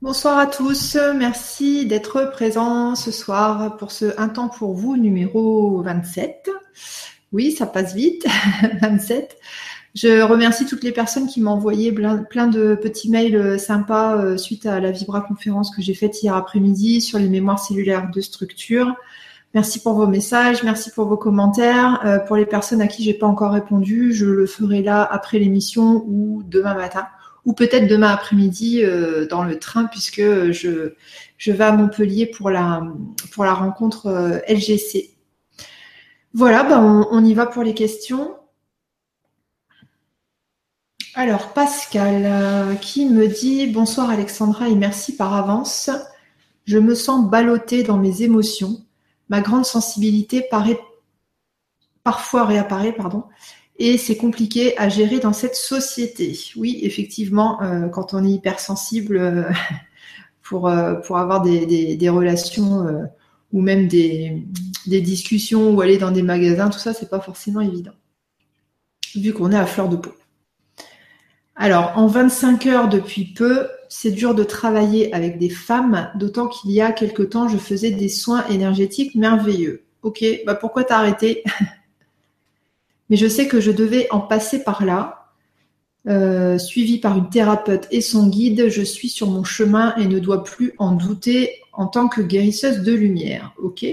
Bonsoir à tous, merci d'être présents ce soir pour ce Un temps pour vous numéro 27. Oui, ça passe vite, 27. Je remercie toutes les personnes qui m'ont envoyé plein de petits mails sympas euh, suite à la Vibra conférence que j'ai faite hier après-midi sur les mémoires cellulaires de structure. Merci pour vos messages, merci pour vos commentaires. Euh, pour les personnes à qui j'ai pas encore répondu, je le ferai là après l'émission ou demain matin ou peut-être demain après-midi euh, dans le train puisque je, je vais à Montpellier pour la, pour la rencontre euh, LGC. Voilà, ben on, y va pour les questions. Alors, Pascal euh, qui me dit Bonsoir Alexandra et merci par avance. Je me sens ballottée dans mes émotions. Ma grande sensibilité paraît parfois réapparaît, pardon, et c'est compliqué à gérer dans cette société. Oui, effectivement, euh, quand on est hypersensible, euh, pour, euh, pour avoir des, relations ou même des, des, discussions ou aller dans des magasins, tout ça, c'est pas forcément évident, vu qu'on est à fleur de peau. Alors, en 25 heures depuis peu, c'est dur de travailler avec des femmes, d'autant qu'il y a quelque temps, je faisais des soins énergétiques merveilleux. Ok, bah pourquoi t'as arrêté? mais je sais que je devais en passer par là. Euh, suivi par une thérapeute et son guide, je suis sur mon chemin et ne dois plus en douter en tant que guérisseuse de lumière. Ok?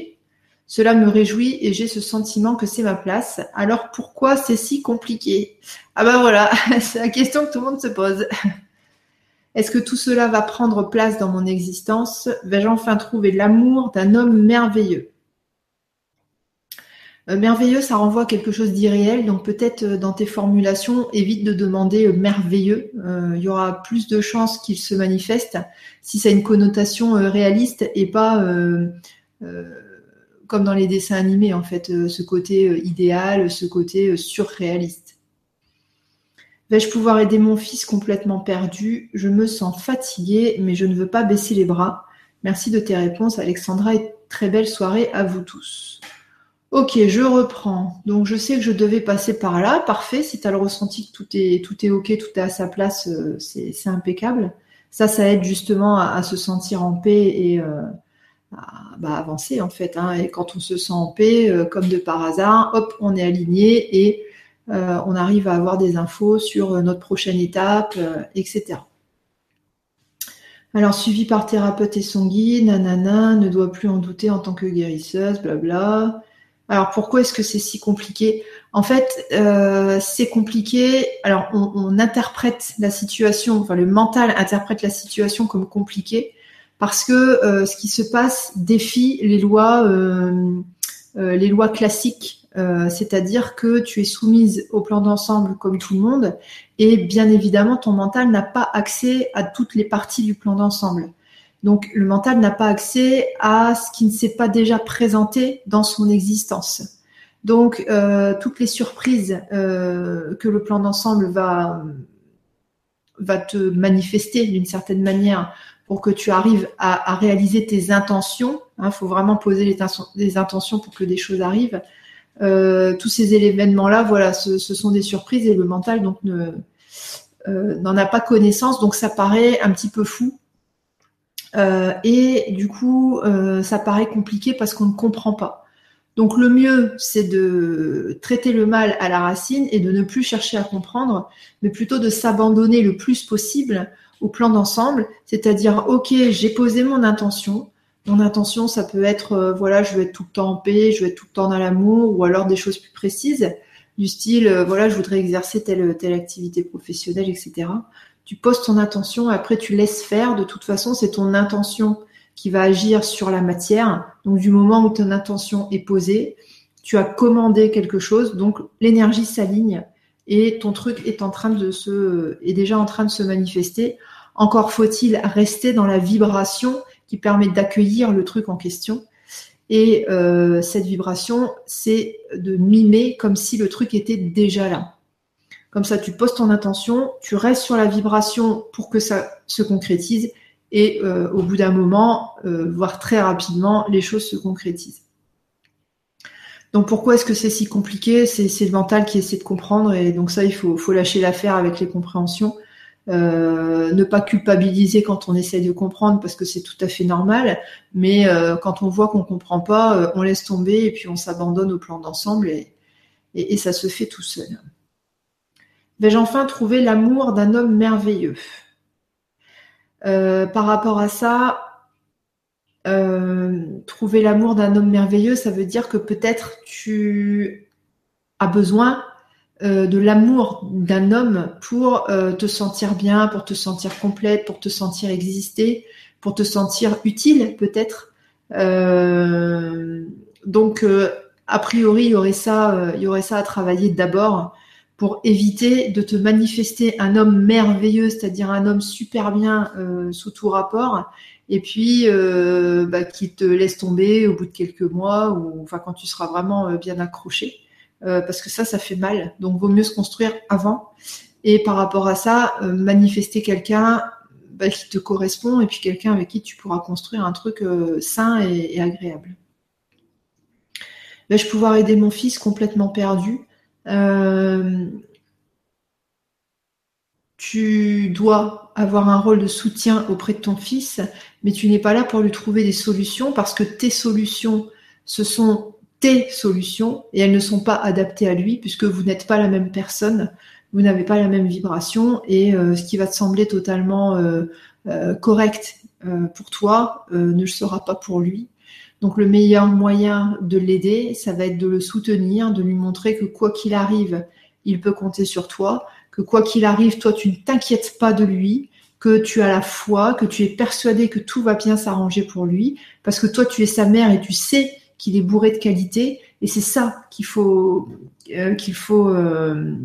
Cela me réjouit et j'ai ce sentiment que c'est ma place. Alors pourquoi c'est si compliqué? Ah ben voilà, c'est la question que tout le monde se pose. Est-ce que tout cela va prendre place dans mon existence? Vais-je enfin trouver l'amour d'un homme merveilleux? Merveilleux, ça renvoie à quelque chose d'irréel, donc peut-être euh, dans tes formulations, évite de demander euh, merveilleux. il y aura plus de chances qu'il se manifeste si ça a une connotation réaliste et pas comme dans les dessins animés, en fait, ce côté idéal, ce côté surréaliste. Vais-je pouvoir aider mon fils complètement perdu? Je me sens fatiguée, mais je ne veux pas baisser les bras. Merci de tes réponses, Alexandra, et très belle soirée à vous tous. Ok, je reprends. Donc je sais que je devais passer par là. Parfait. Si tu as le ressenti que tout est, tout ok, tout est à sa place, euh, c'est impeccable. Ça, ça aide justement à, se sentir en paix et euh, à bah, avancer en fait. Hein. Et quand on se sent en paix, euh, comme de par hasard, hop, on est aligné et on arrive à avoir des infos sur notre prochaine étape, etc. Alors, suivi par thérapeute et son guide, nanana, ne doit plus en douter en tant que guérisseuse, blabla. Alors pourquoi est-ce que c'est si compliqué? En fait, euh, c'est compliqué. Alors on, interprète la situation, enfin le mental interprète la situation comme compliquée parce que euh, ce qui se passe défie les lois, euh, les lois classiques. C'est-à-dire que tu es soumise au plan d'ensemble comme tout le monde, et bien évidemment ton mental n'a pas accès à toutes les parties du plan d'ensemble. Donc le mental n'a pas accès à ce qui ne s'est pas déjà présenté dans son existence. Donc euh, toutes les surprises euh, que le plan d'ensemble va, te manifester d'une certaine manière pour que tu arrives à, réaliser tes intentions. Il hein, faut vraiment poser les, intentions pour que des choses arrivent. Euh, tous ces événements-là, voilà, ce, sont des surprises et le mental n'en a pas connaissance, donc ça paraît un petit peu fou euh, et du coup, euh, ça paraît compliqué parce qu'on ne comprend pas. Donc le mieux, c'est de traiter le mal à la racine et de ne plus chercher à comprendre, mais plutôt de s'abandonner le plus possible au plan d'ensemble, c'est-à-dire, ok, j'ai posé mon intention. Mon intention, ça peut être, euh, voilà, je veux être tout le temps en paix, je veux être tout le temps dans l'amour, ou alors des choses plus précises, du style, voilà, je voudrais exercer telle, telle activité professionnelle, etc tu poses ton intention, après tu laisses faire. De toute façon, c'est ton intention qui va agir sur la matière. Donc du moment où ton intention est posée, tu as commandé quelque chose, donc l'énergie s'aligne et ton truc est en train de se est déjà en train de se manifester. Encore faut-il rester dans la vibration qui permet d'accueillir le truc en question. Et euh, cette vibration, c'est de mimer comme si le truc était déjà là. Comme ça, tu poses ton intention, tu restes sur la vibration pour que ça se concrétise et euh, au bout d'un moment, euh, voire très rapidement, les choses se concrétisent. Donc pourquoi est-ce que c'est si compliqué? C'est, le mental qui essaie de comprendre et donc ça, il faut, lâcher l'affaire avec les compréhensions. Euh, ne pas culpabiliser quand on essaie de comprendre parce que c'est tout à fait normal, mais quand on voit qu'on comprend pas, on laisse tomber et puis on s'abandonne au plan d'ensemble et, ça se fait tout seul. Vais-je enfin trouver l'amour d'un homme merveilleux? Par rapport à ça, trouver l'amour d'un homme merveilleux, ça veut dire que peut-être tu as besoin euh, de l'amour d'un homme pour euh, te sentir bien, pour te sentir complète, pour te sentir exister, pour te sentir utile peut-être. Euh, donc a priori il y aurait ça, il y aurait ça à travailler d'abord pour éviter de te manifester un homme merveilleux, c'est-à-dire un homme super bien sous tout rapport, et puis bah, qui te laisse tomber au bout de quelques mois ou enfin quand tu seras vraiment bien accroché. Euh, parce que ça, ça fait mal. Donc, vaut mieux se construire avant. Et par rapport à ça, euh, manifester quelqu'un bah, qui te correspond et puis quelqu'un avec qui tu pourras construire un truc euh, sain et, agréable. Vais-je pouvoir aider mon fils complètement perdu Tu dois avoir un rôle de soutien auprès de ton fils, mais tu n'es pas là pour lui trouver des solutions parce que tes solutions, ce sont tes solutions et elles ne sont pas adaptées à lui puisque vous n'êtes pas la même personne, vous n'avez pas la même vibration et euh, ce qui va te sembler totalement euh, euh, correct pour toi ne le sera pas pour lui. Donc le meilleur moyen de l'aider, ça va être de le soutenir, de lui montrer que quoi qu'il arrive, il peut compter sur toi, que quoi qu'il arrive, toi tu ne t'inquiètes pas de lui, que tu as la foi, que tu es persuadé que tout va bien s'arranger pour lui, parce que toi tu es sa mère et tu sais qu'il est bourré de qualité. Et c'est ça qu'il faut, euh, qu'il faut, euh,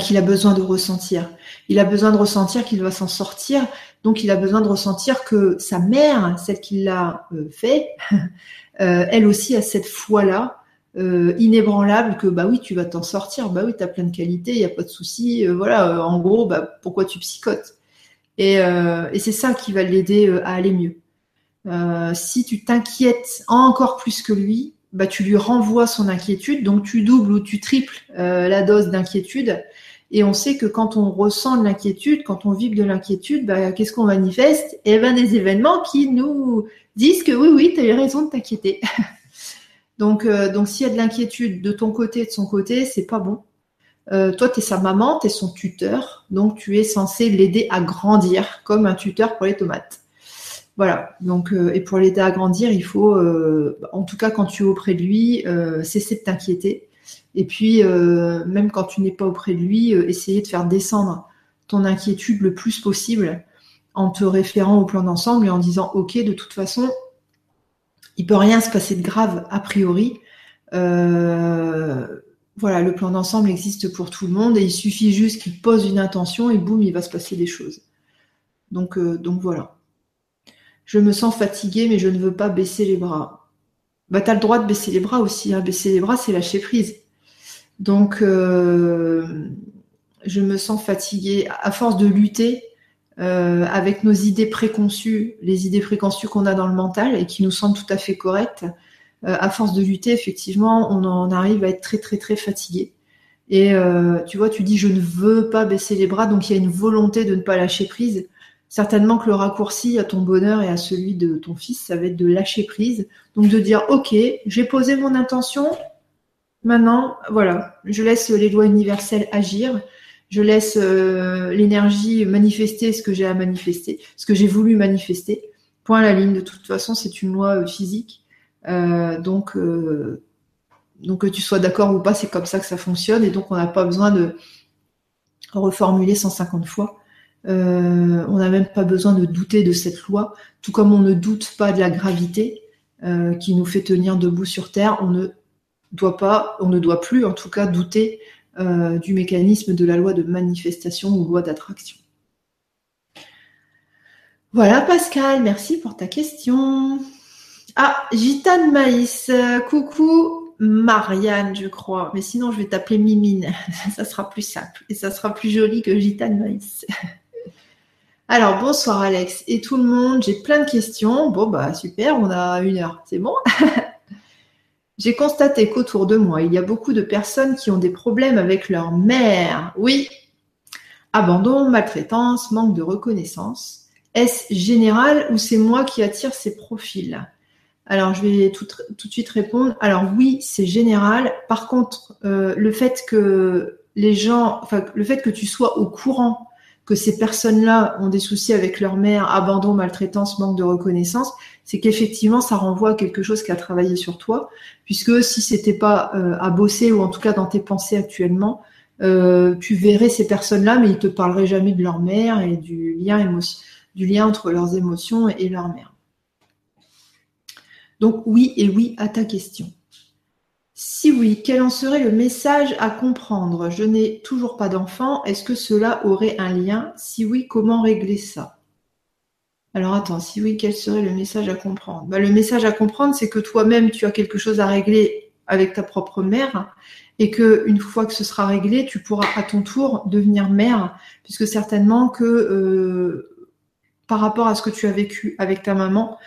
qu'il a besoin de ressentir. Il a besoin de ressentir qu'il va s'en sortir. Donc il a besoin de ressentir que sa mère, celle qui l'a euh, fait, elle aussi a cette foi-là. inébranlable que bah oui tu vas t'en sortir bah oui tu as plein de qualités il y a pas de souci voilà en gros bah pourquoi tu psychotes? Et, et c'est ça qui va l'aider à aller mieux euh, si tu t'inquiètes encore plus que lui, bah, tu lui renvoies son inquiétude, donc tu doubles ou tu triples euh, la dose d'inquiétude. Et on sait que quand on ressent de l'inquiétude, quand on vibre de l'inquiétude, bah, qu'est-ce qu'on manifeste? Eh ben des événements qui nous disent que oui, oui, tu as eu raison de t'inquiéter. donc, euh, donc s'il y a de l'inquiétude de ton côté et de son côté, c'est pas bon. toi, tu es sa maman, tu es son tuteur, donc tu es censé l'aider à grandir comme un tuteur pour les tomates. Voilà. Donc, euh, et pour l'aider à grandir, il faut, euh, en tout cas, quand tu es auprès de lui, euh, cesser de t'inquiéter. Et puis, même quand tu n'es pas auprès de lui, essayer de faire descendre ton inquiétude le plus possible en te référant au plan d'ensemble et en disant, ok, de toute façon, il peut rien se passer de grave a priori. voilà, le plan d'ensemble existe pour tout le monde et il suffit juste qu'il pose une intention et boum, il va se passer des choses. Donc, donc voilà je me sens fatiguée, mais je ne veux pas baisser les bras. Bah, tu as le droit de baisser les bras aussi. Hein. Baisser les bras, c'est lâcher prise. Donc, euh, je me sens fatiguée à force de lutter euh, avec nos idées préconçues, les idées préconçues qu'on a dans le mental et qui nous semblent tout à fait correctes. Euh, à force de lutter, effectivement, on en arrive à être très, très, très fatigué. Et tu vois, tu dis je ne veux pas baisser les bras, donc il y a une volonté de ne pas lâcher prise certainement que le raccourci à ton bonheur et à celui de ton fils, ça va être de lâcher prise. Donc de dire, ok, j'ai posé mon intention, maintenant, voilà, je laisse les lois universelles agir, je laisse euh, l'énergie manifester ce que j'ai à manifester, ce que j'ai voulu manifester. Point à la ligne, de toute façon, c'est une loi euh, physique. Euh, donc, que tu sois d'accord ou pas, c'est comme ça que ça fonctionne, et donc on n'a pas besoin de reformuler 150 fois. On n'a même pas besoin de douter de cette loi, tout comme on ne doute pas de la gravité qui nous fait tenir debout sur Terre. On ne on ne doit plus, en tout cas, douter euh, du mécanisme de la loi de manifestation ou loi d'attraction. Voilà, Pascal, merci pour ta question. Ah, Gitane Maïs, coucou Marianne, je crois. Mais sinon, je vais t'appeler Mimine. Ça sera plus simple et ça sera plus joli que Gitane Maïs. Alors, bonsoir Alex et tout le monde. J'ai plein de questions. Bon, bah super, on a une heure. C'est bon? J'ai constaté qu'autour de moi, il y a beaucoup de personnes qui ont des problèmes avec leur mère. Oui. Abandon, maltraitance, manque de reconnaissance. Est-ce général ou c'est moi qui attire ces profils? Alors, je vais tout, de suite répondre. Alors oui, c'est général. Par contre, euh, le fait que les gens, enfin, le fait que tu sois au courant que ces personnes-là ont des soucis avec leur mère, abandon, maltraitance, manque de reconnaissance, c'est qu'effectivement, ça renvoie à quelque chose qui a travaillé sur toi, puisque si c'était pas euh, à bosser ou en tout cas dans tes pensées actuellement, euh, tu verrais ces personnes-là, mais ils te parleraient jamais de leur mère et du lien du lien entre leurs émotions et leur mère. Donc oui et oui à ta question. Si oui, quel en serait le message à comprendre? Je n'ai toujours pas d'enfant. Est-ce que cela aurait un lien? Si oui, comment régler ça? Alors attends, si oui, quel serait le message à comprendre? Bah, Le message à comprendre, c'est que toi-même, tu as quelque chose à régler avec ta propre mère et que une fois que ce sera réglé, tu pourras à ton tour devenir mère, puisque certainement que euh, par rapport à ce que tu as vécu avec ta maman,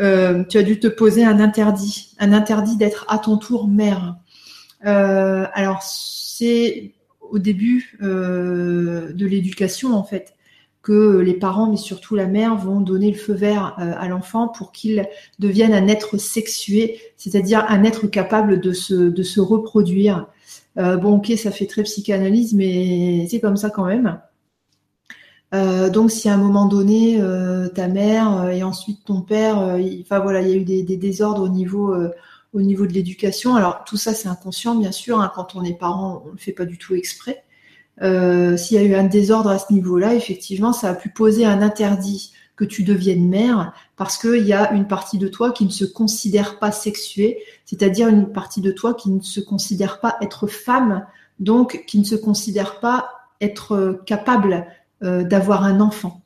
euh, tu as dû te poser un interdit, un interdit d'être à ton tour mère. Euh, alors c'est au début euh, de l'éducation en fait que les parents, mais surtout la mère, vont donner le feu vert à l'enfant pour qu'il devienne un être sexué, c'est-à-dire un être capable de se, de se reproduire. bon, ok, ça fait très psychanalyse, mais c'est comme ça quand même. Euh, donc, si à un moment donné, euh, ta mère euh, et ensuite ton père, il, enfin voilà, il y a eu des, désordres au niveau, au niveau de l'éducation. Alors, tout ça, c'est inconscient, bien sûr. Hein, quand on est parent, on ne le fait pas du tout exprès. S'il y a eu un désordre à ce niveau-là, effectivement, ça a pu poser un interdit que tu deviennes mère parce qu'il y a une partie de toi qui ne se considère pas sexuée, c'est-à-dire une partie de toi qui ne se considère pas être femme, donc qui ne se considère pas être capable euh, d'avoir un enfant.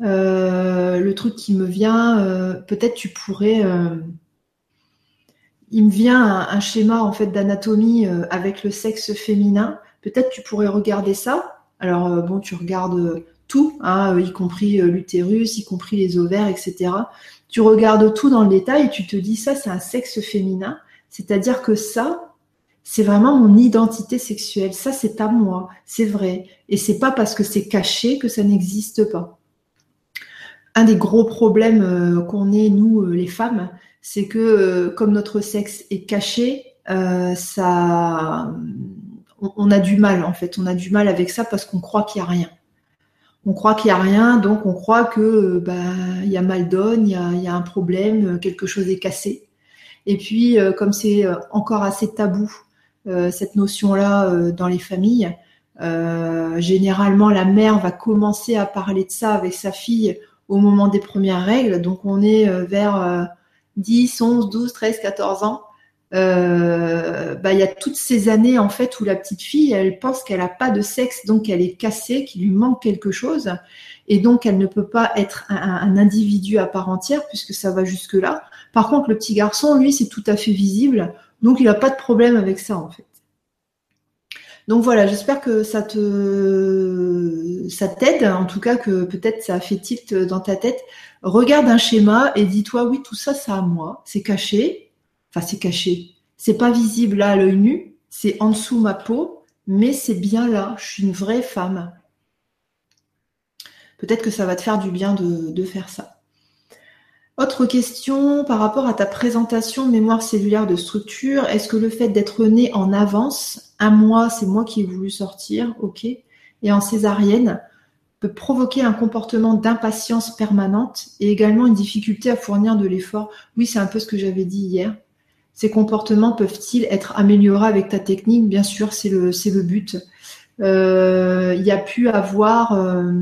Euh, le truc qui me vient, euh, peut-être tu pourrais. il me vient un, schéma en fait d'anatomie avec le sexe féminin. Peut-être tu pourrais regarder ça. Alors bon, tu regardes tout, hein, y compris l'utérus, y compris les ovaires, etc. Tu regardes tout dans le détail et tu te dis ça, c'est un sexe féminin. C'est-à-dire que ça, c'est vraiment mon identité sexuelle. Ça, c'est à moi, c'est vrai. Et c'est pas parce que c'est caché que ça n'existe pas. Un des gros problèmes euh, qu'on ait, nous, euh, les femmes, c'est que euh, comme notre sexe est caché, ça, on, a du mal en fait. On a du mal avec ça parce qu'on croit qu'il n'y a rien. On croit qu'il n'y a rien, donc on croit que bah il y a mal donne, il y a, un problème, quelque chose est cassé. Et puis comme c'est encore assez tabou cette notion-là euh, dans les familles. Euh, généralement, la mère va commencer à parler de ça avec sa fille au moment des premières règles. Donc, on est vers 10, 11, 12, 13, 14 ans. bah, il y a toutes ces années en fait où la petite fille, elle pense qu'elle n'a pas de sexe, donc elle est cassée, qu'il lui manque quelque chose, et donc elle ne peut pas être un, un, individu à part entière puisque ça va jusque là. Par contre, le petit garçon, lui, c'est tout à fait visible. Donc, il n'a pas de problème avec ça, en fait. Donc voilà, j'espère que ça te ça t'aide, en tout cas que peut-être ça a fait tilt dans ta tête. Regarde un schéma et dis-toi oui, tout ça, c'est à moi. C'est caché. Enfin, c'est caché. C'est pas visible là à l'œil nu. C'est en dessous ma peau, mais c'est bien là. Je suis une vraie femme. Peut-être que ça va te faire du bien de faire ça. Autre question par rapport à ta présentation mémoire cellulaire de structure. Est-ce que le fait d'être né en avance, un mois, c'est moi qui ai voulu sortir, ok, et en césarienne, peut provoquer un comportement d'impatience permanente et également une difficulté à fournir de l'effort? Oui, c'est un peu ce que j'avais dit hier. Ces comportements peuvent-ils être améliorés avec ta technique? Bien sûr, c'est le, le but. Euh, il y a pu avoir... Euh,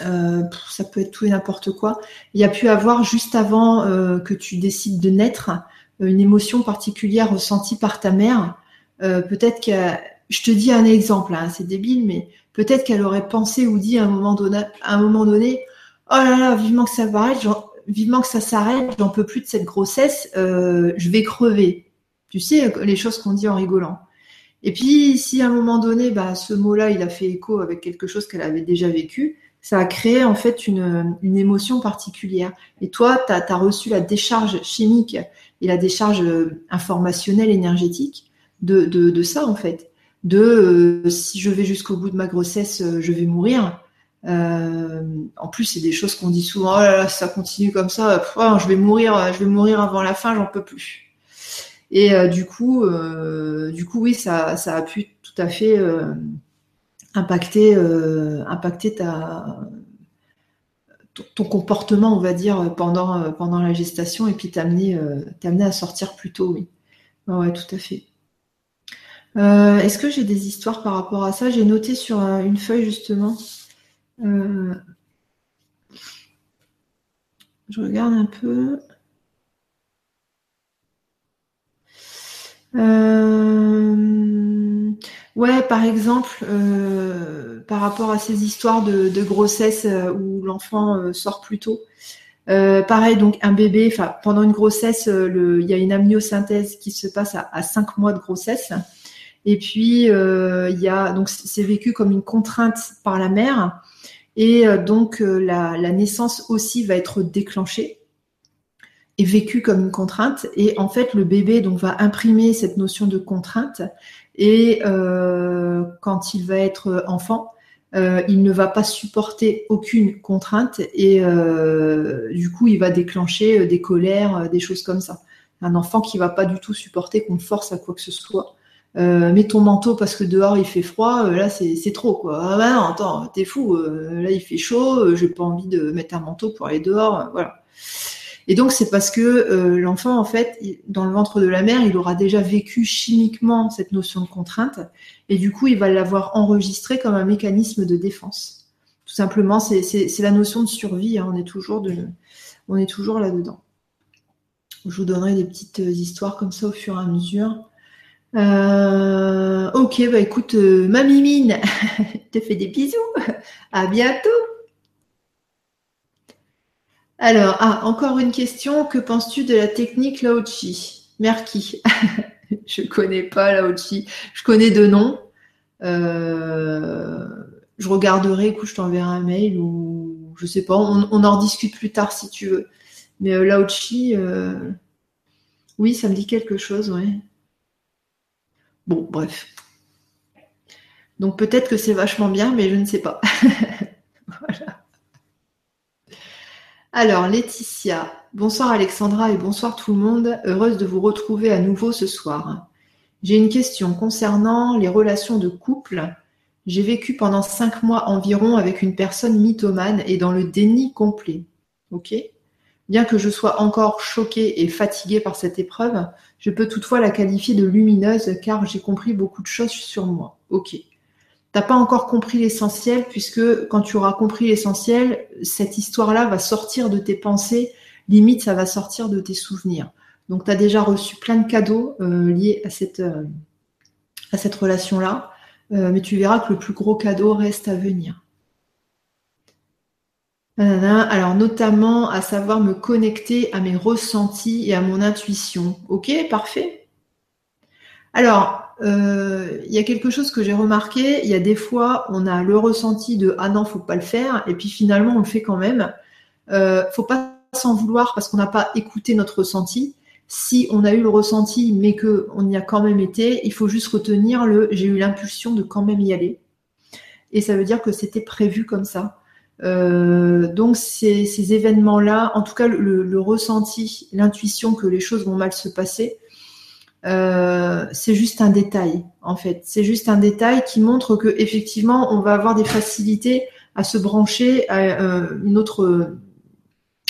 euh, ça peut être tout et n'importe quoi. Il y a pu avoir juste avant euh, que tu décides de naître euh, une émotion particulière ressentie par ta mère. peut-être que je te dis un exemple, hein, c'est débile, mais peut-être qu'elle aurait pensé ou dit à un moment donné, à un moment donné, oh là là, vivement que ça s'arrête, vivement que ça s'arrête, j'en peux plus de cette grossesse, je vais crever. Tu sais les choses qu'on dit en rigolant. Et puis, si à un moment donné, bah, ce mot-là, il a fait écho avec quelque chose qu'elle avait déjà vécu, ça a créé en fait une, une émotion particulière. Et toi, tu as, reçu la décharge chimique et la décharge euh, informationnelle, énergétique de, de, de ça en fait. de si je vais jusqu'au bout de ma grossesse, je vais mourir. en plus, c'est des choses qu'on dit souvent. Oh ça continue comme ça. Oh, je vais mourir, je vais mourir avant la fin, j'en peux plus. Et du coup, du coup, oui, ça, ça a pu tout à fait impacter, ta ton comportement, on va dire, pendant, euh, pendant la gestation et puis t'amener euh, à sortir plus tôt, oui. Ouais, tout à fait. Euh, est-ce que j'ai des histoires par rapport à ça? J'ai noté sur une feuille justement. je regarde un peu. Ouais, par exemple, euh, par rapport à ces histoires de, grossesse euh, où l'enfant euh, sort plus tôt. pareil, donc un bébé, enfin pendant une grossesse, il y a une amniosynthèse qui se passe à, cinq mois de grossesse. Et puis il y a donc c'est vécu comme une contrainte par la mère. Et donc la, la, naissance aussi va être déclenchée et vécue comme une contrainte. Et en fait, le bébé donc va imprimer cette notion de contrainte et euh, quand il va être enfant, euh, il ne va pas supporter aucune contrainte et euh, du coup, il va déclencher des colères, des choses comme ça. Un enfant qui va pas du tout supporter qu'on force à quoi que ce soit. Euh, mets ton manteau parce que dehors il fait froid, là c'est trop quoi. Ah bah non, attends, t'es fou, là il fait chaud, j'ai pas envie de mettre un manteau pour aller dehors, voilà. Et donc c'est parce que euh, l'enfant, en fait, dans le ventre de la mère, il aura déjà vécu chimiquement cette notion de contrainte, et du coup, il va l'avoir enregistré comme un mécanisme de défense. Tout simplement, c'est la notion de survie. Hein. on est toujours de, on est toujours là-dedans. Je vous donnerai des petites euh, histoires comme ça au fur et à mesure. Euh, ok, bah écoute, ma mimine, te fais des bisous. À bientôt. Alors, ah, encore une question. Que penses-tu de la technique Laochi? Merki. je connais pas Laochi. Je connais deux noms. Euh, je regarderai, écoute, je t'enverrai un mail ou je sais pas. On, en discute plus tard si tu veux. Mais euh, Laochi, euh, oui, ça me dit quelque chose, ouais. Bon, bref. Donc peut-être que c'est vachement bien, mais je ne sais pas. voilà. Alors, Laetitia, bonsoir Alexandra et bonsoir tout le monde. Heureuse de vous retrouver à nouveau ce soir. J'ai une question concernant les relations de couple. J'ai vécu pendant cinq mois environ avec une personne mythomane et dans le déni complet. Ok Bien que je sois encore choquée et fatiguée par cette épreuve, je peux toutefois la qualifier de lumineuse car j'ai compris beaucoup de choses sur moi. Ok t'as pas encore compris l'essentiel, puisque quand tu auras compris l'essentiel, cette histoire-là va sortir de tes pensées, limite ça va sortir de tes souvenirs. Donc tu as déjà reçu plein de cadeaux euh, liés à cette, euh, relation-là, euh, mais tu verras que le plus gros cadeau reste à venir. Alors notamment à savoir me connecter à mes ressentis et à mon intuition. Ok, parfait. Alors, euh, il y a quelque chose que j'ai remarqué. Il y a des fois, on a le ressenti de ah non, faut pas le faire, et puis finalement on le fait quand même. Euh, faut pas s'en vouloir parce qu'on n'a pas écouté notre ressenti. Si on a eu le ressenti, mais que on y a quand même été, il faut juste retenir le j'ai eu l'impulsion de quand même y aller. Et ça veut dire que c'était prévu comme ça. Euh, donc ces, événements-là, en tout cas le ressenti, l'intuition que les choses vont mal se passer, euh, c'est juste un détail en fait. C'est juste un détail qui montre que effectivement on va avoir des facilités à se brancher à euh,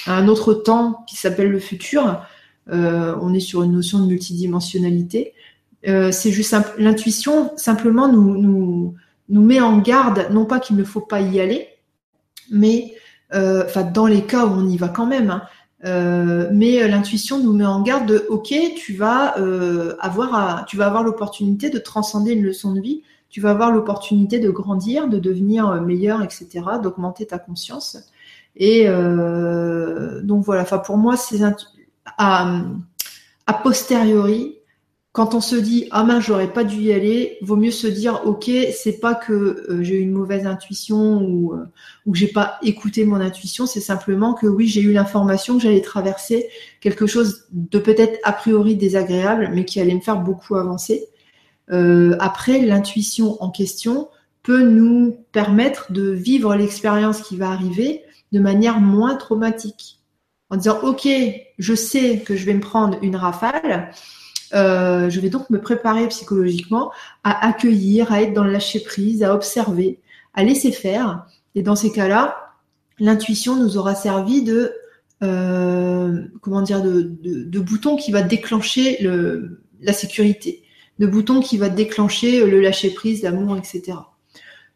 un autre temps qui s'appelle le futur. Euh, on est sur une notion de multidimensionnalité. c'est juste l'intuition simplement nous, nous, met en garde, non pas qu'il ne faut pas y aller, mais dans les cas où on y va quand même. Hein, euh, mais euh, l'intuition nous met en garde de OK, tu vas euh, avoir tu vas avoir l'opportunité de transcender une leçon de vie, tu vas avoir l'opportunité de grandir, de devenir meilleur, etc., d'augmenter ta conscience. Et donc voilà. Enfin pour moi, c'est à, a posteriori, quand on se dit ah mince j'aurais pas dû y aller, vaut mieux se dire ok c'est pas que euh, j'ai eu une mauvaise intuition ou euh, ou que j'ai pas écouté mon intuition, c'est simplement que oui j'ai eu l'information que j'allais traverser quelque chose de peut-être a priori désagréable mais qui allait me faire beaucoup avancer. après, l'intuition en question peut nous permettre de vivre l'expérience qui va arriver de manière moins traumatique. En disant, OK, je sais que je vais me prendre une rafale, euh, je vais donc me préparer psychologiquement à accueillir, à être dans le lâcher prise, à observer, à laisser faire. Et dans ces cas-là, l'intuition nous aura servi de euh, de, bouton qui va déclencher le, la sécurité, de bouton qui va déclencher le lâcher prise, l'amour, etc.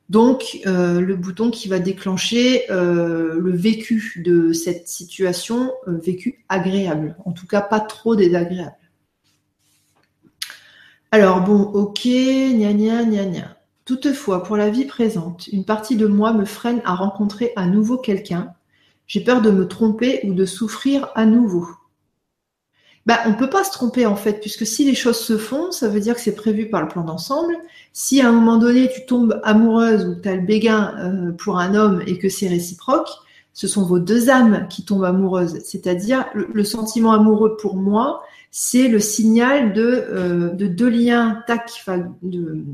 Donc euh, le bouton qui va déclencher le vécu de cette situation, vécu agréable, en tout cas pas trop désagréable. Alors bon, ok, gna gna gna gna. Toutefois, pour la vie présente, une partie de moi me freine à rencontrer à nouveau quelqu'un. J'ai peur de me tromper ou de souffrir à nouveau. Bah, on ne peut pas se tromper en fait, puisque si les choses se font, ça veut dire que c'est prévu par le plan d'ensemble. Si à un moment donné tu tombes amoureuse ou tu as le béguin euh, pour un homme et que c'est réciproque, ce sont vos deux âmes qui tombent amoureuses. C'est-à-dire le sentiment amoureux pour moi, c'est le signal de, euh, de deux liens, tac, de,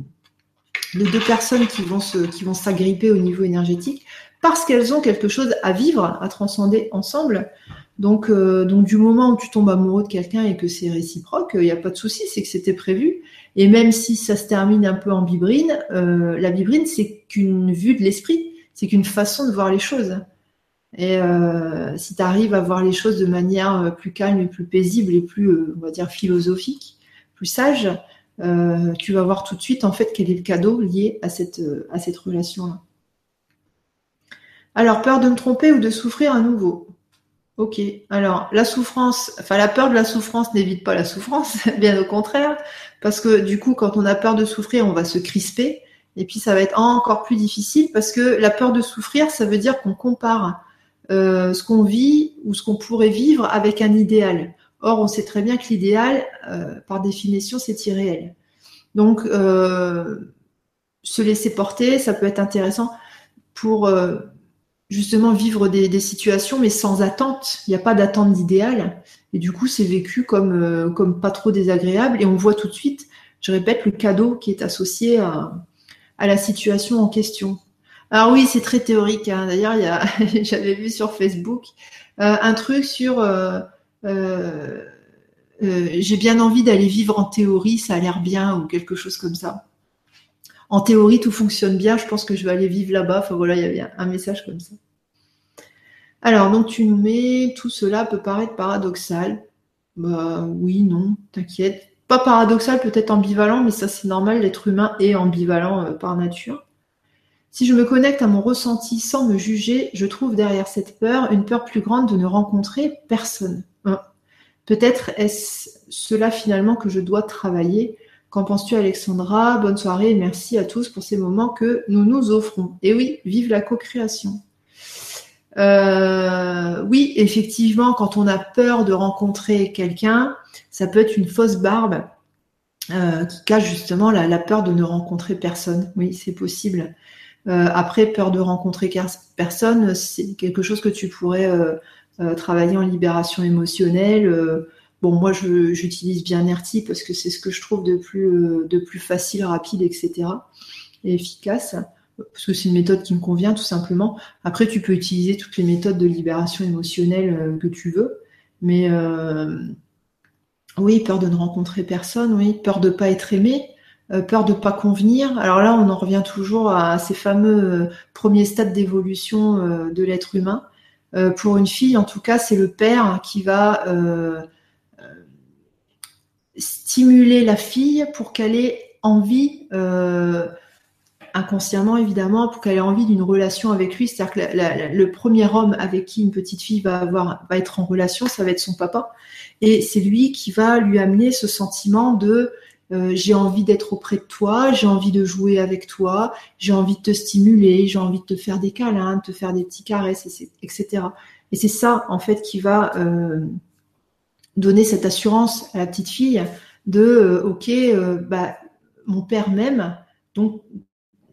de, deux personnes qui vont se, qui vont s'agripper au niveau énergétique parce qu'elles ont quelque chose à vivre, à transcender ensemble. Donc, euh, donc du moment où tu tombes amoureux de quelqu'un et que c'est réciproque, il n'y a pas de souci, c'est que c'était prévu. Et même si ça se termine un peu en bibrine, euh, la bibrine c'est qu'une vue de l'esprit, c'est qu'une façon de voir les choses. Et euh, si tu arrives à voir les choses de manière euh, plus calme et plus paisible et plus, euh, on va dire, philosophique, plus sage, tu vas voir tout de suite en fait quel est le cadeau lié à cette, à cette relation-là. Alors, peur de me tromper ou de souffrir à nouveau? Ok. Alors, la souffrance, enfin la peur de la souffrance n'évite pas la souffrance, bien au contraire, parce que du coup, quand on a peur de souffrir, on va se crisper, et puis ça va être encore plus difficile parce que la peur de souffrir, ça veut dire qu'on compare euh, ce qu'on vit ou ce qu'on pourrait vivre avec un idéal. Or, on sait très bien que l'idéal, euh, par définition, c'est irréel. Donc, euh, se laisser porter, ça peut être intéressant pour justement vivre des, situations, mais sans attente. Il n'y a pas d'attente d'idéal. Et du coup, c'est vécu comme, pas trop désagréable. Et on voit tout de suite, je répète, le cadeau qui est associé à la situation en question. Alors oui, c'est très théorique. Hein. D'ailleurs, j'avais vu sur Facebook euh, un truc sur euh, euh, j'ai bien envie d'aller vivre en théorie, ça a l'air bien ou quelque chose comme ça. En théorie, tout fonctionne bien. Je pense que je vais aller vivre là-bas. Enfin voilà, il y avait un message comme ça. Alors donc tu nous mets tout cela peut paraître paradoxal. Bah oui, non, t'inquiète. Pas paradoxal, peut-être ambivalent, mais ça c'est normal. L'être humain est ambivalent par nature. Si je me connecte à mon ressenti sans me juger, je trouve derrière cette peur une peur plus grande de ne rencontrer personne. Peut-être est-ce cela finalement que je dois travailler. Qu'en penses-tu Alexandra? Bonne soirée et merci à tous pour ces moments que nous nous offrons. Et oui, vive la co-création. Euh, oui, effectivement, quand on a peur de rencontrer quelqu'un, ça peut être une fausse barbe euh, qui cache justement la, peur de ne rencontrer personne. Oui, c'est possible. Euh, après, peur de rencontrer personne, c'est quelque chose que tu pourrais euh, euh, travailler en libération émotionnelle. bon, moi, j'utilise bien NERTI parce que c'est ce que je trouve de plus, de plus facile, rapide, etc. et efficace parce que c'est une méthode qui me convient tout simplement. Après, tu peux utiliser toutes les méthodes de libération émotionnelle que tu veux, mais oui, peur de ne rencontrer personne, oui, peur de ne pas être aimé, euh, peur de pas convenir. Alors là, on en revient toujours à ces fameux euh, premiers stades d'évolution euh, de l'être humain. pour une fille, en tout cas, c'est le père qui va stimuler la fille pour qu'elle ait envie, inconsciemment évidemment, pour qu'elle ait envie d'une relation avec lui. C'est-à-dire que le premier homme avec qui une petite fille va avoir, va être en relation, ça va être son papa, et c'est lui qui va lui amener ce sentiment de euh, j'ai envie d'être auprès de toi, j'ai envie de jouer avec toi, j'ai envie de te stimuler, j'ai envie de te faire des câlins, de te faire des petits caresses, etc. Et c'est ça, en fait, qui va euh, donner cette assurance à la petite fille de, euh, ok, bah, mon père m'aime, donc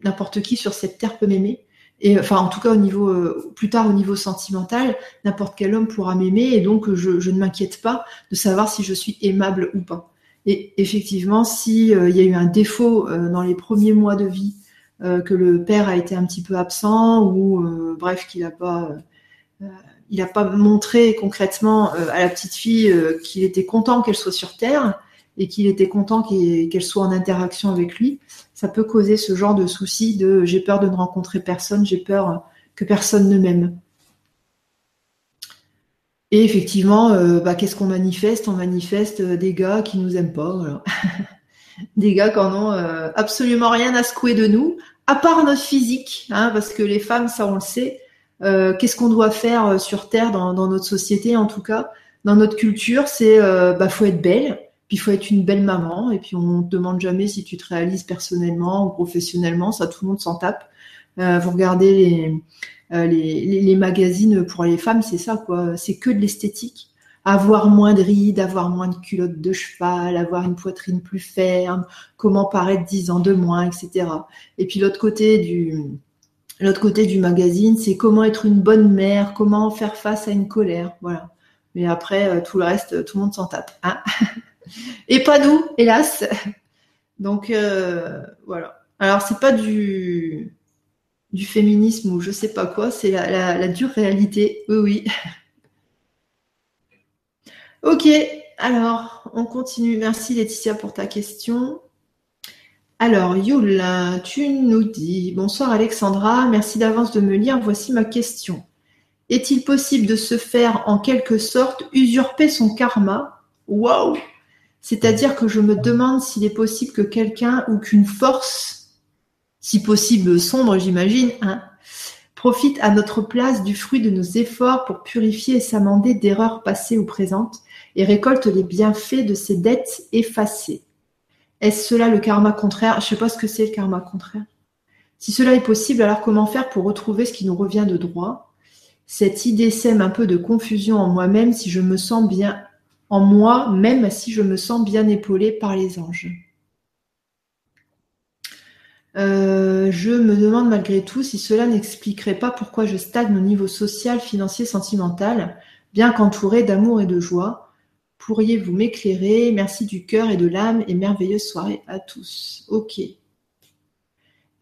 n'importe qui sur cette terre peut m'aimer. Et enfin, en tout cas, au niveau plus tard, au niveau sentimental, n'importe quel homme pourra m'aimer, et donc je ne m'inquiète pas de savoir si je suis aimable ou pas. Et effectivement, si il y a eu un défaut dans les premiers mois de vie, que le père a été un petit peu absent ou bref qu'il n'a pas n'a pas montré concrètement à la petite fille qu'il était content qu'elle soit sur Terre et qu'il était content qu'elle soit en interaction avec lui, ça peut causer ce genre de souci de j'ai peur de ne rencontrer personne, j'ai peur que personne ne m'aime. Et effectivement, euh, bah, qu'est-ce qu'on manifeste? On manifeste euh, des gars qui nous aiment pas, des gars qui en ont euh, absolument rien à secouer de nous, à part notre physique, hein, parce que les femmes, ça on le sait. qu'est-ce qu'on doit faire sur Terre, dans, notre société en tout cas, dans notre culture, c'est bah faut être belle, puis faut être une belle maman, et puis on ne te demande jamais si tu te réalises personnellement ou professionnellement, ça tout le monde s'en tape. Vous regardez euh, les, les, magazines pour les femmes, c'est ça quoi, c'est que de l'esthétique. Avoir moins de rides, avoir moins de culottes de cheval, avoir une poitrine plus ferme, comment paraître 10 ans de moins, etc. Et puis l'autre côté du l'autre côté du magazine, c'est comment être une bonne mère, comment faire face à une colère, voilà. Mais après, euh, tout le reste, tout le monde s'en tape. Hein et pas nous, hélas. Donc euh, voilà. Alors c'est pas du du féminisme ou je sais pas quoi, c'est la, dure réalité. Oui, oui. ok, alors on continue. Merci Laetitia pour ta question. Alors, Yul, tu nous dis Bonsoir Alexandra, merci d'avance de me lire. Voici ma question. Est-il possible de se faire en quelque sorte usurper son karma? Waouh c'est-à-dire que je me demande s'il est possible que quelqu'un ou qu'une force, si possible sombre, j'imagine, hein, profite à notre place du fruit de nos efforts pour purifier et s'amender d'erreurs passées ou présentes et récolte les bienfaits de ces dettes effacées. Est-ce cela le karma contraire? Je ne sais pas ce que c'est le karma contraire. Si cela est possible, alors comment faire pour retrouver ce qui nous revient de droit? Cette idée sème un peu de confusion en moi-même si je me sens bien en moi, même si je me sens bien épaulée par les anges. Euh, je me demande malgré tout si cela n'expliquerait pas pourquoi je stagne au niveau social, financier, sentimental, bien qu'entourée d'amour et de joie. Pourriez-vous m'éclairer? Merci du cœur et de l'âme et merveilleuse soirée à tous. Ok.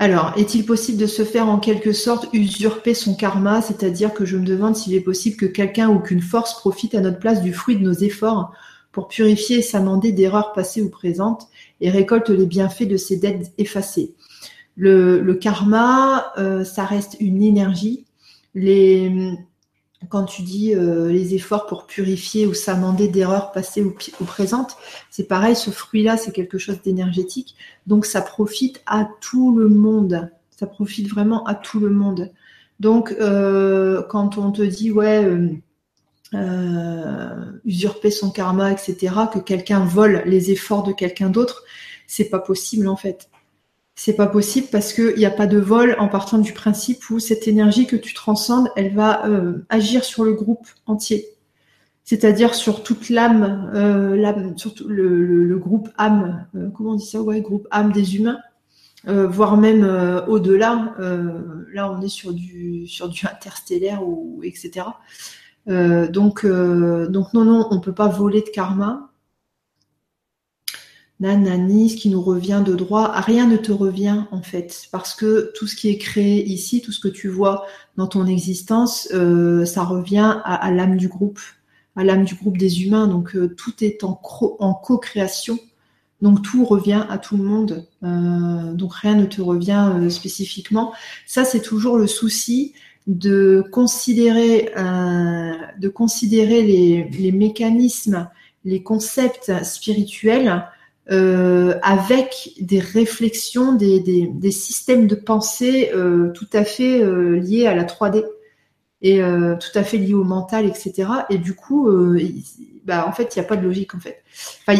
Alors, est-il possible de se faire en quelque sorte usurper son karma, c'est-à-dire que je me demande s'il est possible que quelqu'un ou qu'une force profite à notre place du fruit de nos efforts pour purifier et s'amender d'erreurs passées ou présentes et récolte les bienfaits de ces dettes effacées. Le, karma, euh, ça reste une énergie. Quand tu dis euh, les efforts pour purifier ou s'amender d'erreurs passées ou, présentes, c'est pareil, ce fruit-là, c'est quelque chose d'énergétique. Donc ça profite à tout le monde. Ça profite vraiment à tout le monde. Donc euh, quand on te dit, ouais, usurper son karma, etc., que quelqu'un vole les efforts de quelqu'un d'autre, c'est pas possible en fait c'est pas possible parce qu'il n'y a pas de vol en partant du principe où cette énergie que tu transcendes, elle va euh, agir sur le groupe entier. C'est-à-dire sur toute l'âme, euh, sur le, groupe âme, euh, comment on dit ça? Ouais, groupe âme des humains, voire même au-delà. là, on est sur du sur du interstellaire ou etc. donc donc non non, on peut pas voler de karma nanani, ce qui nous revient de droit, rien ne te revient en fait, parce que tout ce qui est créé ici, tout ce que tu vois dans ton existence, euh, ça revient à, l'âme du groupe, à l'âme du groupe des humains. Donc euh, tout est en, co-création, donc tout revient à tout le monde. Euh, donc rien ne te revient spécifiquement. Ça c'est toujours le souci de considérer, les mécanismes, les concepts spirituels euh, avec des réflexions, des, des, des, systèmes de pensée euh, tout à fait euh, liés à la 3D et euh, tout à fait liés au mental, etc. Et du coup, bah, en fait, il n'y a pas de logique en fait. Enfin,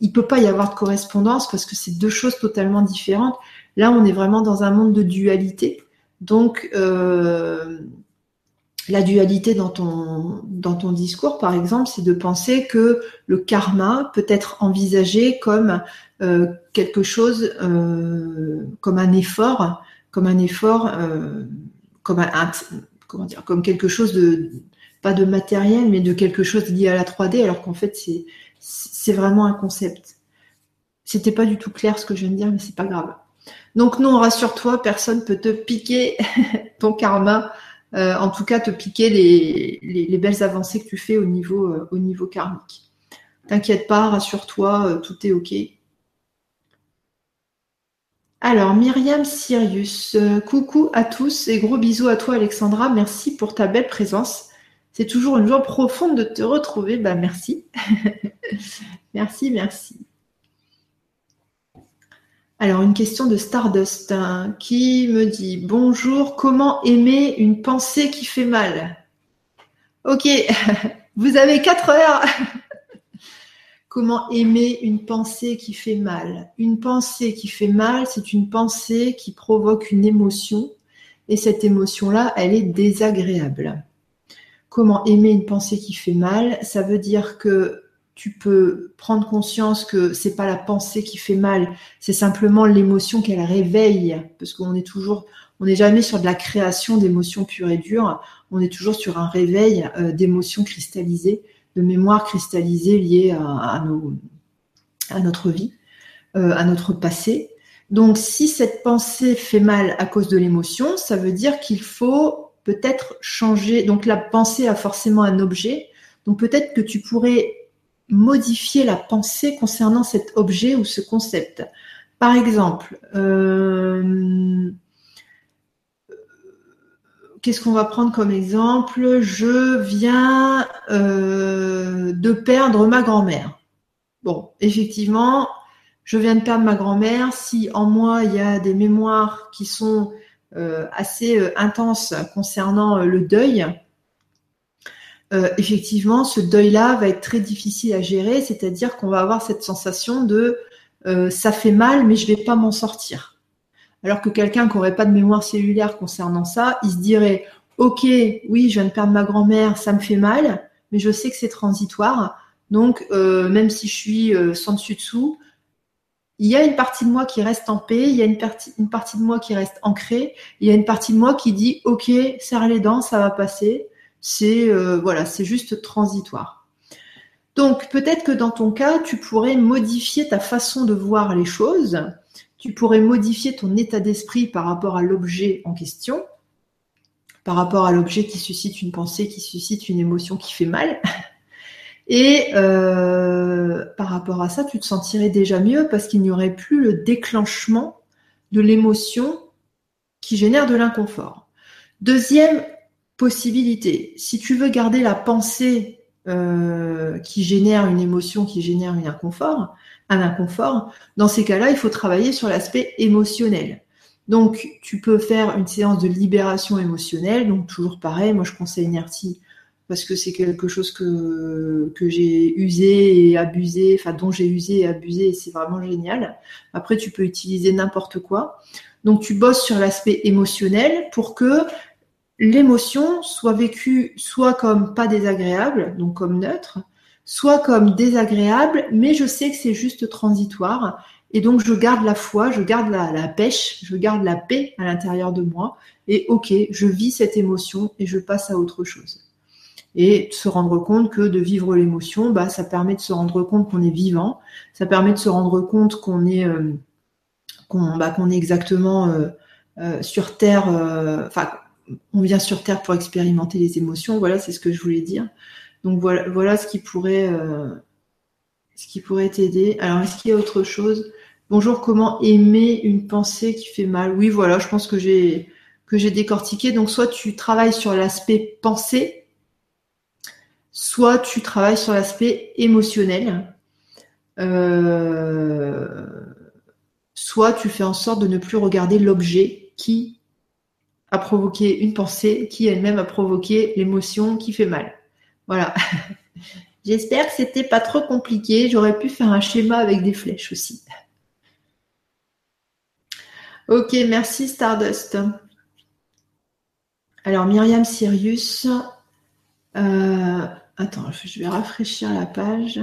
il ne peut pas y avoir de correspondance parce que c'est deux choses totalement différentes. Là, on est vraiment dans un monde de dualité. Donc, la dualité dans ton, discours, par exemple, c'est de penser que le karma peut être envisagé comme euh, quelque chose, euh, comme un effort, comme un effort, euh, comme comment dire, comme quelque chose de pas de matériel, mais de quelque chose lié à la 3D, alors qu'en fait c'est c'est vraiment un concept. C'était pas du tout clair ce que je viens de dire, mais c'est pas grave. Donc non, rassure-toi, personne peut te piquer ton karma, euh, en tout cas te piquer les, belles avancées que tu fais au niveau, euh, au niveau karmique. T'inquiète pas, rassure-toi, euh, tout est ok. Alors, Myriam Sirius, coucou à tous et gros bisous à toi Alexandra, merci pour ta belle présence. C'est toujours une joie profonde de te retrouver, bah merci. merci, merci. Alors, une question de Stardust hein, qui me dit Bonjour, comment aimer une pensée qui fait mal? Ok, vous avez quatre heures. comment aimer une pensée qui fait mal? Une pensée qui fait mal, c'est une pensée qui provoque une émotion et cette émotion-là, elle est désagréable. Comment aimer une pensée qui fait mal? Ça veut dire que tu peux prendre conscience que c'est pas la pensée qui fait mal, c'est simplement l'émotion qu'elle réveille, parce qu'on est toujours, on n'est jamais sur de la création d'émotions pures et dures, on est toujours sur un réveil euh, d'émotions cristallisées, de mémoires cristallisées liées à, nos, à notre vie, euh, à notre passé. Donc, si cette pensée fait mal à cause de l'émotion, ça veut dire qu'il faut peut-être changer. Donc, la pensée a forcément un objet. Donc, peut-être que tu pourrais modifier la pensée concernant cet objet ou ce concept. Par exemple, euh, qu'est-ce qu'on va prendre comme exemple? Je viens euh, de perdre ma grand-mère. Bon, effectivement, je viens de perdre ma grand-mère. Si en moi il y a des mémoires qui sont euh, assez intenses concernant le deuil, euh, effectivement, ce deuil-là va être très difficile à gérer, c'est-à-dire qu'on va avoir cette sensation de euh, ça fait mal, mais je vais pas m'en sortir. Alors que quelqu'un qui n'aurait pas de mémoire cellulaire concernant ça, il se dirait ok, oui, je viens de perdre ma grand-mère, ça me fait mal, mais je sais que c'est transitoire. Donc, euh, même si je suis sans dessus dessous, il y a une partie de moi qui reste en paix, il y a une partie, une partie de moi qui reste ancrée, il y a une partie de moi qui dit ok, serre les dents, ça va passer c'est euh, voilà, c'est juste transitoire. Donc peut-être que dans ton cas, tu pourrais modifier ta façon de voir les choses, tu pourrais modifier ton état d'esprit par rapport à l'objet en question, par rapport à l'objet qui suscite une pensée, qui suscite une émotion qui fait mal. Et euh, par rapport à ça, tu te sentirais déjà mieux parce qu'il n'y aurait plus le déclenchement de l'émotion qui génère de l'inconfort. Deuxième possibilité. Si tu veux garder la pensée euh, qui génère une émotion, qui génère un inconfort, un inconfort, dans ces cas-là, il faut travailler sur l'aspect émotionnel. Donc, tu peux faire une séance de libération émotionnelle. Donc, toujours pareil, moi, je conseille NERTI parce que c'est quelque chose que, que j'ai usé et abusé, enfin, dont j'ai usé et abusé, et c'est vraiment génial. Après, tu peux utiliser n'importe quoi. Donc, tu bosses sur l'aspect émotionnel pour que l'émotion soit vécue soit comme pas désagréable, donc comme neutre, soit comme désagréable, mais je sais que c'est juste transitoire. Et donc je garde la foi, je garde la, pêche, je garde la paix à l'intérieur de moi. Et ok, je vis cette émotion et je passe à autre chose. Et se rendre compte que de vivre l'émotion, bah, ça permet de se rendre compte qu'on est vivant, ça permet de se rendre compte qu'on est, euh, qu'on, bah, qu'on est exactement euh, euh, sur Terre, enfin on vient sur Terre pour expérimenter les émotions. Voilà, c'est ce que je voulais dire. Donc voilà, voilà ce qui pourrait, euh, ce qui t'aider. Alors, est-ce qu'il y a autre chose? Bonjour, comment aimer une pensée qui fait mal? Oui, voilà, je pense que j'ai que j'ai décortiqué. Donc, soit tu travailles sur l'aspect pensée, soit tu travailles sur l'aspect émotionnel. Euh, soit tu fais en sorte de ne plus regarder l'objet qui a provoqué une pensée qui elle-même a provoqué l'émotion qui fait mal. Voilà. J'espère que c'était pas trop compliqué. J'aurais pu faire un schéma avec des flèches aussi. Ok, merci Stardust. Alors Myriam Sirius. Euh, attends, je vais rafraîchir la page.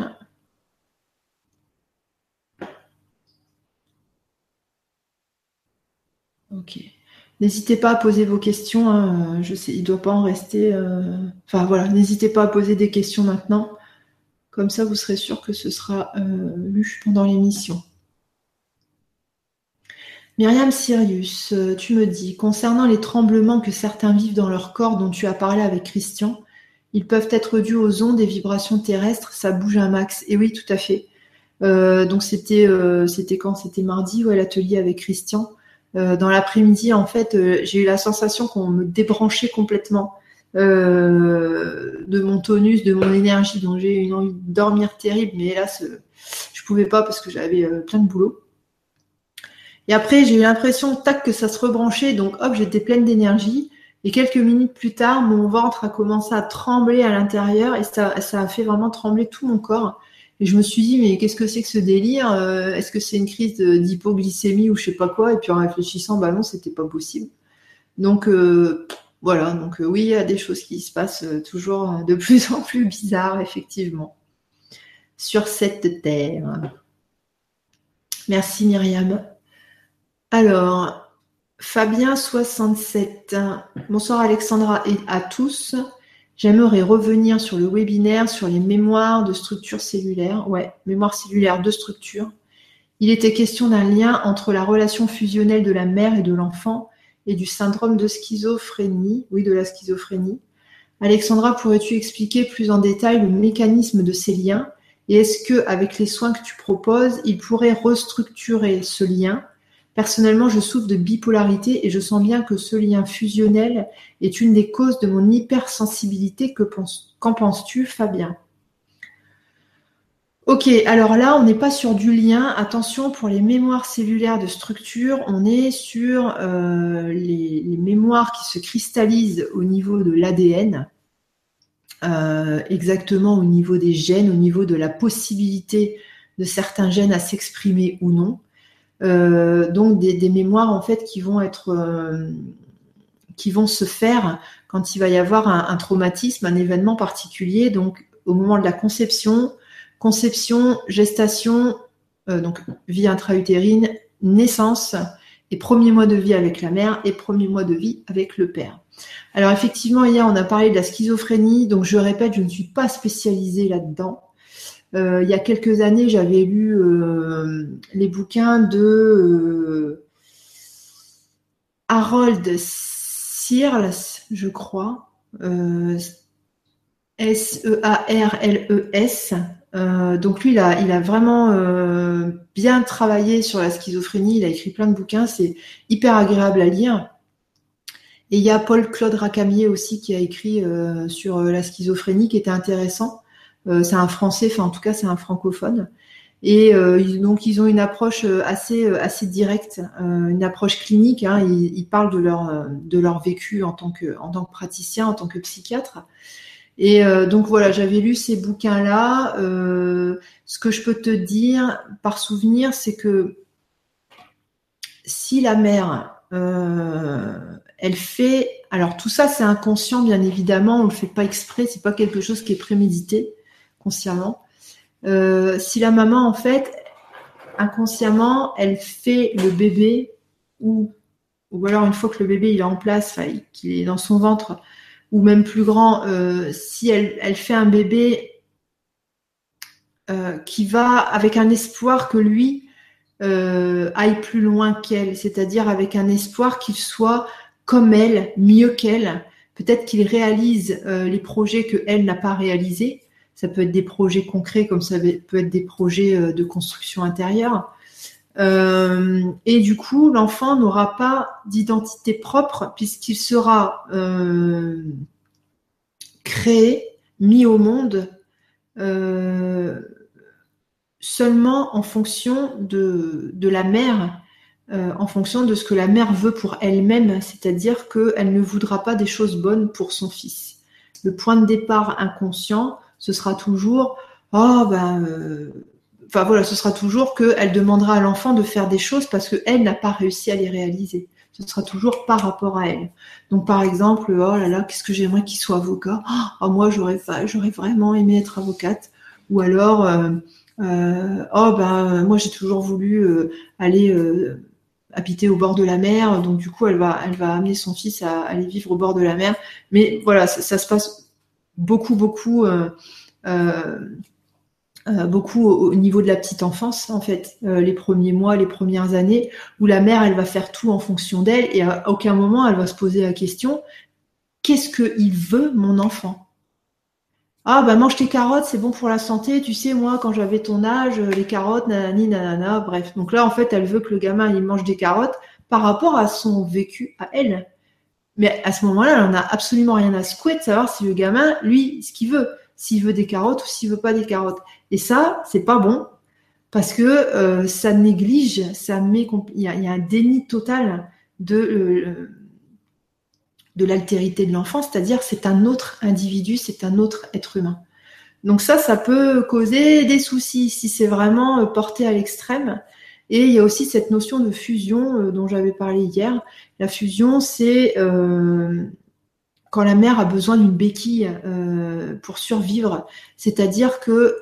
Ok. N'hésitez pas à poser vos questions. Hein. Je sais, il ne doit pas en rester. Euh, enfin voilà, n'hésitez pas à poser des questions maintenant. Comme ça, vous serez sûr que ce sera euh, lu pendant l'émission. Myriam Sirius, euh, tu me dis, concernant les tremblements que certains vivent dans leur corps dont tu as parlé avec Christian, ils peuvent être dus aux ondes et vibrations terrestres, ça bouge un max. Et oui, tout à fait. Donc c'était c'était quand? C'était mardi, ouais, l'atelier avec Christian. Dans l'après-midi, en fait, j'ai eu la sensation qu'on me débranchait complètement de mon tonus, de mon énergie. Donc j'ai eu une envie de dormir terrible, mais hélas, je pouvais pas parce que j'avais plein de boulot. Et après, j'ai eu l'impression, tac, que ça se rebranchait. Donc, hop, j'étais pleine d'énergie. Et quelques minutes plus tard, mon ventre a commencé à trembler à l'intérieur et ça a fait vraiment trembler tout mon corps. Et je me suis dit, mais qu'est-ce que c'est que ce délire euh, Est-ce que c'est une crise d'hypoglycémie ou je sais pas quoi? Et puis en réfléchissant, bah non, c'était pas possible. Donc euh, voilà, donc euh, oui, il y a des choses qui se passent toujours de plus en plus bizarres, effectivement, sur cette terre. Merci Myriam. Alors, Fabien67. Bonsoir Alexandra et à tous. J'aimerais revenir sur le webinaire sur les mémoires de structure cellulaire. Ouais, mémoire cellulaire de structure. Il était question d'un lien entre la relation fusionnelle de la mère et de l'enfant et du syndrome de schizophrénie. Oui, de la schizophrénie. Alexandra, pourrais-tu expliquer plus en détail le mécanisme de ces liens et est-ce que, avec les soins que tu proposes, il pourrait restructurer ce lien Personnellement, je souffre de bipolarité et je sens bien que ce lien fusionnel est une des causes de mon hypersensibilité. Qu'en penses-tu, Fabien? Ok, alors là, on n'est pas sur du lien. Attention, pour les mémoires cellulaires de structure, on est sur euh, les, mémoires qui se cristallisent au niveau de l'ADN, euh, exactement au niveau des gènes, au niveau de la possibilité de certains gènes à s'exprimer ou non. Euh, donc des, mémoires en fait qui vont être euh, qui vont se faire quand il va y avoir un, traumatisme, un événement particulier. Donc au moment de la conception, conception, gestation, euh, donc vie intra-utérine, naissance et premier mois de vie avec la mère et premier mois de vie avec le père. Alors effectivement, hier on a parlé de la schizophrénie, donc je répète, je ne suis pas spécialisée là-dedans. Euh, il y a quelques années, j'avais lu euh, les bouquins de euh, Harold Searles, je crois. S-E-A-R-L-E-S. donc lui, il a, il a vraiment bien travaillé sur la schizophrénie. Il a écrit plein de bouquins. C'est hyper agréable à lire. Et il y a Paul-Claude Racamier aussi qui a écrit sur la schizophrénie qui était intéressant. Euh, c'est un français, enfin en tout cas c'est un francophone. Et euh, donc ils ont une approche euh, assez directe, une approche clinique. Hein, ils, parlent de leur vécu en tant que en praticien, en tant que psychiatre. Et donc voilà, j'avais lu ces bouquins-là. ce que je peux te dire par souvenir, c'est que si la mère, elle fait, alors tout ça c'est inconscient bien évidemment, on le fait pas exprès, c'est pas quelque chose qui est prémédité consciemment. Euh, si la maman, en fait, inconsciemment, elle fait le bébé ou, ou alors une fois que le bébé est en place, qu'il est dans son ventre, ou même plus grand, euh, si elle, fait un bébé euh, qui va avec un espoir que lui aille plus loin qu'elle, c'est-à-dire avec un espoir qu'il soit comme elle, mieux qu'elle, peut-être qu'il réalise les projets que elle n'a pas réalisés, ça peut être des projets concrets comme ça peut être des projets euh, de construction intérieure. Euh, et du coup, l'enfant n'aura pas d'identité propre puisqu'il sera euh, créé, mis au monde seulement en fonction de, de la mère, en fonction de ce que la mère veut pour elle-même, c'est-à-dire qu'elle ne voudra pas des choses bonnes pour son fils. Le point de départ inconscient, ce sera toujours oh ben euh, voilà, ce sera toujours qu'elle demandera à l'enfant de faire des choses parce qu'elle n'a pas réussi à les réaliser. Ce sera toujours par rapport à elle. Donc par exemple, oh là là, qu'est-ce que j'aimerais qu'il soit avocat? Oh moi j'aurais j'aurais vraiment aimé être avocate. Ou alors euh, euh, oh ben moi j'ai toujours voulu aller habiter au bord de la mer, donc du coup elle va elle va amener son fils à, aller vivre au bord de la mer. Mais voilà, ça se passe beaucoup, beaucoup euh, euh, euh, beaucoup au, niveau de la petite enfance, en fait, les premiers mois, les premières années, où la mère, elle va faire tout en fonction d'elle et à aucun moment, elle va se poser la question qu'est-ce qu'il veut, mon enfant? Ah, bah mange tes carottes, c'est bon pour la santé. Tu sais, moi, quand j'avais ton âge, les carottes, nanani, nanana, bref. Donc là, en fait, elle veut que le gamin, il mange des carottes par rapport à son vécu à elle. Mais à ce moment-là, elle n'en a absolument rien à secouer de savoir si le gamin, lui, ce qu'il veut s'il veut des carottes ou s'il veut pas des carottes. Et ça, c'est pas bon parce que euh, ça néglige, ça met, il y, a, un déni total de euh, de l'altérité de l'enfant, c'est-à-dire c'est un autre individu, c'est un autre être humain. Donc ça, ça peut causer des soucis si c'est vraiment euh, porté à l'extrême. Et il y a aussi cette notion de fusion dont j'avais parlé hier. La fusion, c'est quand la mère a besoin d'une béquille euh, pour survivre, c'est-à-dire que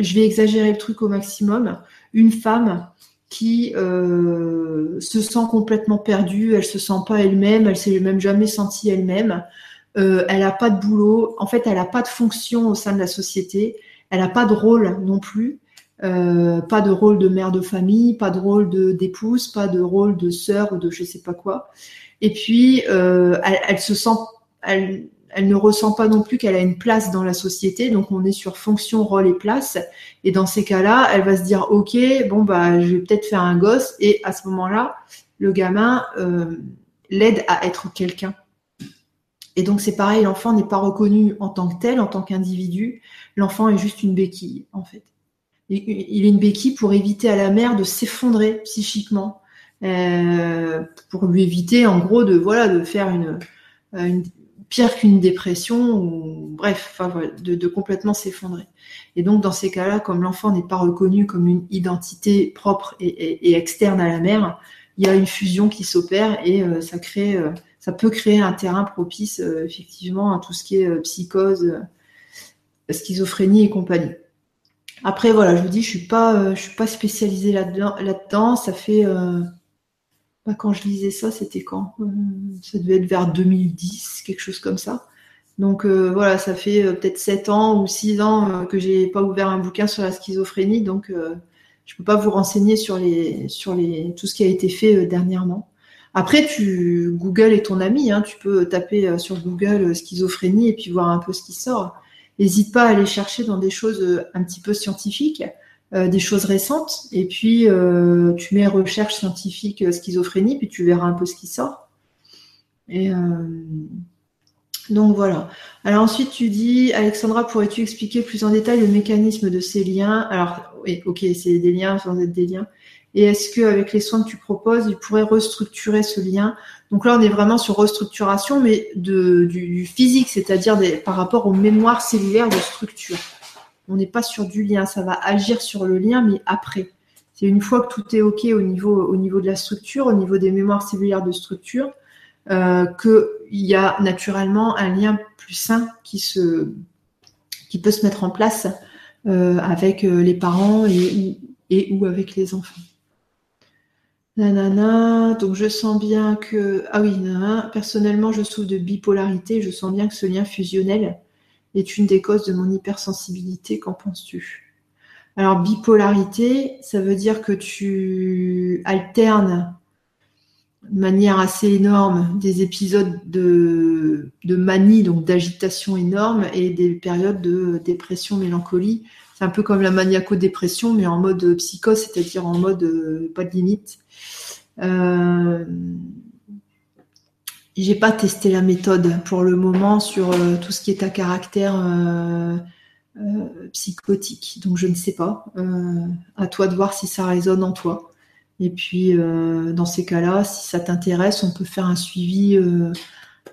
je vais exagérer le truc au maximum, une femme qui euh, se sent complètement perdue, elle se sent pas elle-même, elle s'est même jamais sentie elle-même, euh, elle n'a pas de boulot, en fait elle n'a pas de fonction au sein de la société, elle n'a pas de rôle non plus, pas de rôle de mère de famille, pas de rôle de d'épouse, pas de rôle de sœur ou de je sais pas quoi. Et puis elle, elle, se sent elle, ne ressent pas non plus qu'elle a une place dans la société, donc on est sur fonction, rôle et place. Et dans ces cas-là, elle va se dire ok, bon bah je vais peut-être faire un gosse, et à ce moment-là, le gamin euh, l'aide à être quelqu'un. Et donc c'est pareil, l'enfant n'est pas reconnu en tant que tel, en tant qu'individu. L'enfant est juste une béquille en fait. Il est une béquille pour éviter à la mère de s'effondrer psychiquement, euh, pour lui éviter en gros de voilà de faire une, une pire qu'une dépression, ou bref, de, complètement s'effondrer. Et donc dans ces cas-là, comme l'enfant n'est pas reconnu comme une identité propre et, externe à la mère, il y a une fusion qui s'opère et euh, ça crée, euh, ça peut créer un terrain propice euh, effectivement à tout ce qui est psychose, schizophrénie et compagnie. Après voilà, je vous dis, je suis pas, je suis pas spécialisée là-dedans. Ça fait bah, quand je lisais ça, c'était quand euh, Ça devait être vers 2010, quelque chose comme ça. Donc euh, voilà, ça fait euh, peut-être 7 ans ou 6 ans que j'ai pas ouvert un bouquin sur la schizophrénie, donc je peux pas vous renseigner sur les sur les tout ce qui a été fait dernièrement. Après, tu Google est ton ami, hein, tu peux taper sur Google schizophrénie et puis voir un peu ce qui sort. N'hésite pas à aller chercher dans des choses un petit peu scientifiques. Euh, des choses récentes, et puis euh, tu mets recherche scientifique euh, schizophrénie, puis tu verras un peu ce qui sort. Et donc voilà. Alors ensuite, tu dis, Alexandra, pourrais-tu expliquer plus en détail le mécanisme de ces liens? Alors, oui, ok, c'est des liens sans être des liens. Et est-ce qu'avec les soins que tu proposes, il pourrait restructurer ce lien? Donc là, on est vraiment sur restructuration, mais du, physique, c'est-à-dire par rapport aux mémoires cellulaires de structure on n'est pas sur du lien, ça va agir sur le lien, mais après. C'est une fois que tout est OK au niveau, au niveau de la structure, au niveau des mémoires cellulaires de structure, euh, qu'il y a naturellement un lien plus sain qui, peut se mettre en place euh, avec euh, les parents et ou avec les enfants. Nanana, donc je sens bien que. Ah oui, personnellement, je souffre de bipolarité, je sens bien que ce lien fusionnel est une des causes de mon hypersensibilité. Qu'en penses-tu? Alors, bipolarité, ça veut dire que tu alternes de manière assez énorme des épisodes de, de manie, donc d'agitation énorme, et des périodes de dépression, mélancolie. C'est un peu comme la maniaco-dépression, mais en mode psychose, c'est-à-dire en mode euh, pas de limite. Euh, j'ai pas testé la méthode pour le moment sur euh, tout ce qui est à caractère euh, psychotique, donc je ne sais pas. à toi de voir si ça résonne en toi. Et puis dans ces cas-là, si ça t'intéresse, on peut faire un suivi,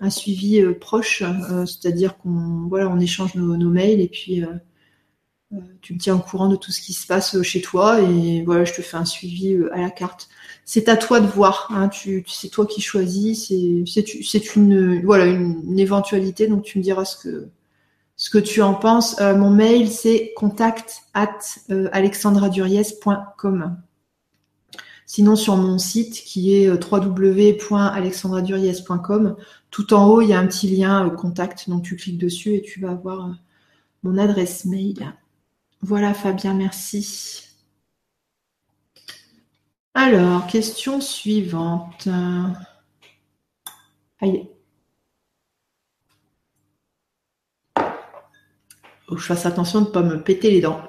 un suivi proche, c'est-à-dire qu'on voilà, on échange nos, mails et puis tu me tiens au courant de tout ce qui se passe chez toi et voilà, je te fais un suivi à la carte c'est à toi de voir. Hein, tu, c'est toi qui choisis. C'est, une, voilà, une, éventualité. Donc tu me diras ce que, ce que tu en penses. Euh, mon mail, c'est contact at euh, alexandraduriez.com. Sinon, sur mon site qui est euh, www.alexandraduriez.com, tout en haut, il y a un petit lien contact. Donc tu cliques dessus et tu vas avoir mon adresse mail. Voilà Fabien, merci. Alors, question suivante. Aïe. Faut que je fasse attention de ne pas me péter les dents.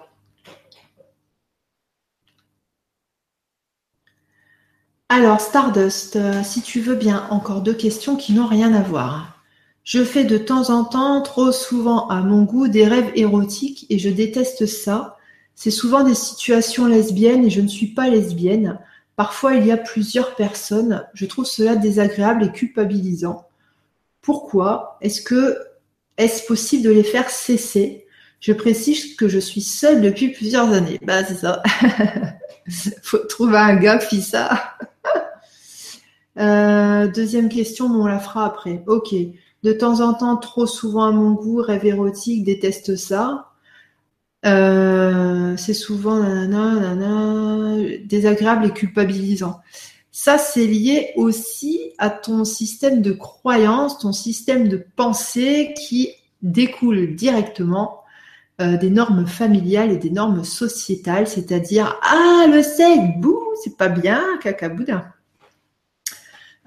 Alors, Stardust, euh, si tu veux bien, encore deux questions qui n'ont rien à voir. Je fais de temps en temps, trop souvent à mon goût, des rêves érotiques et je déteste ça. C'est souvent des situations lesbiennes et je ne suis pas lesbienne. Parfois, il y a plusieurs personnes. Je trouve cela désagréable et culpabilisant. Pourquoi Est-ce que est-ce possible de les faire cesser? Je précise que je suis seule depuis plusieurs années. Bah, c'est ça. Faut trouver un gars qui ça. Euh, deuxième question, mais on la fera après. Ok. De temps en temps, trop souvent à mon goût, rêve érotique, déteste ça. Euh, c'est souvent désagréable et culpabilisant. Ça, c'est lié aussi à ton système de croyance, ton système de pensée qui découle directement euh, des normes familiales et des normes sociétales, c'est-à-dire ah le sexe, bouh, c'est pas bien, caca boudin.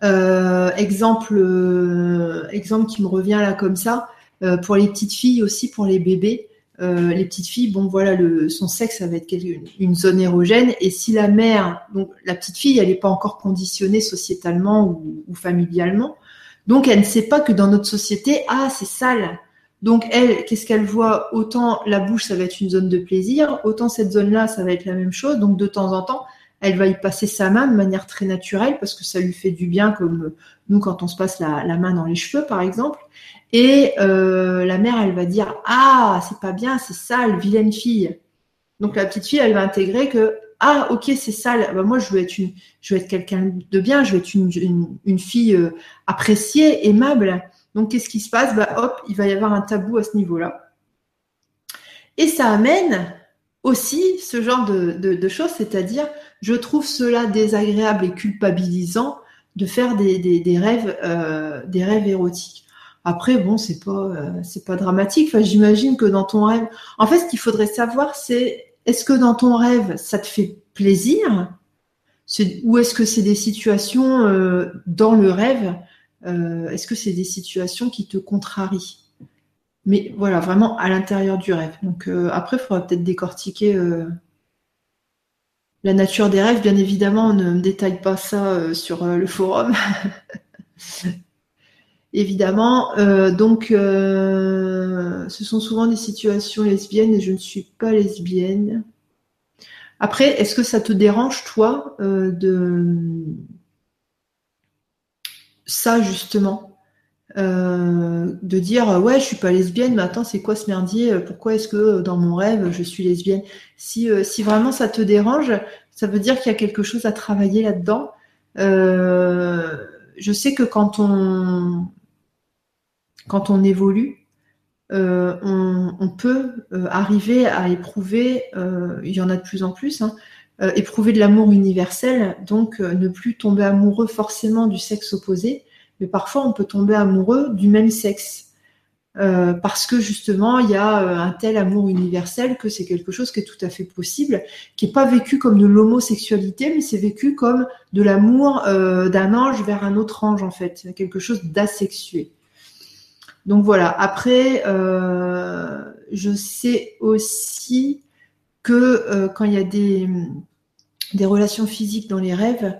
Euh, exemple, euh, exemple qui me revient là comme ça, euh, pour les petites filles aussi, pour les bébés. les petites filles, bon voilà, son sexe, ça va être une, zone érogène. Et si la mère, donc la petite fille, elle n'est pas encore conditionnée sociétalement ou, familialement, donc elle ne sait pas que dans notre société, ah c'est sale. Donc elle, qu'est-ce qu'elle voit? Autant la bouche, ça va être une zone de plaisir, autant cette zone-là, ça va être la même chose. Donc de temps en temps, elle va y passer sa main de manière très naturelle parce que ça lui fait du bien, comme nous quand on se passe la, main dans les cheveux, par exemple. Et euh, la mère, elle va dire ah c'est pas bien, c'est sale, vilaine fille. Donc la petite fille, elle va intégrer que ah ok c'est sale. Bah, moi je veux être une, je veux être quelqu'un de bien, je veux être une, une, fille euh, appréciée, aimable. Donc qu'est-ce qui se passe? Bah hop, il va y avoir un tabou à ce niveau-là. Et ça amène aussi ce genre de, choses, c'est-à-dire je trouve cela désagréable et culpabilisant de faire des, rêves, euh, des rêves érotiques. Après, bon, c'est pas, euh, pas dramatique. J'imagine que dans ton rêve, en fait, ce qu'il faudrait savoir, c'est est-ce que dans ton rêve, ça te fait plaisir, ou est-ce que c'est des situations euh, dans le rêve, est-ce que c'est des situations qui te contrarient? Mais voilà, vraiment à l'intérieur du rêve. Donc euh, après, il faudra peut-être décortiquer euh, la nature des rêves. Bien évidemment, on ne détaille pas ça euh, sur le forum. évidemment. donc, ce sont souvent des situations lesbiennes et je ne suis pas lesbienne. Après, est-ce que ça te dérange, toi, de ça, justement euh, de dire ouais je suis pas lesbienne mais attends c'est quoi ce merdier pourquoi est-ce que dans mon rêve je suis lesbienne? Si, euh, vraiment ça te dérange ça veut dire qu'il y a quelque chose à travailler là-dedans. Euh, je sais que quand on quand on évolue on, peut arriver à éprouver il y en a de plus en plus hein, éprouver de l'amour universel donc ne plus tomber amoureux forcément du sexe opposé mais parfois on peut tomber amoureux du même sexe. Euh, parce que justement, il y a euh, un tel amour universel que c'est quelque chose qui est tout à fait possible, qui n'est pas vécu comme de l'homosexualité, mais c'est vécu comme de l'amour euh, d'un ange vers un autre ange, en fait, quelque chose d'asexué. Donc voilà, après, je sais aussi que quand il y a des, des relations physiques dans les rêves,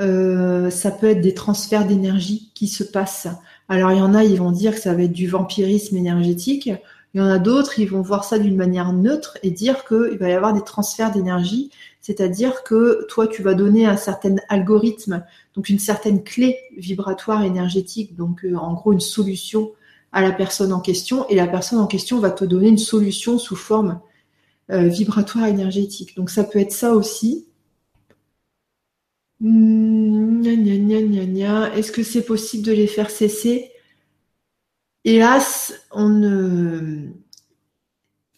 euh, ça peut être des transferts d'énergie qui se passent. Alors il y en a, ils vont dire que ça va être du vampirisme énergétique. Il y en a d'autres, ils vont voir ça d'une manière neutre et dire qu'il va y avoir des transferts d'énergie, c'est-à-dire que toi, tu vas donner un certain algorithme, donc une certaine clé vibratoire énergétique, donc euh, en gros une solution à la personne en question, et la personne en question va te donner une solution sous forme euh, vibratoire énergétique. Donc ça peut être ça aussi. Est-ce que c'est possible de les faire cesser? Hélas, on ne.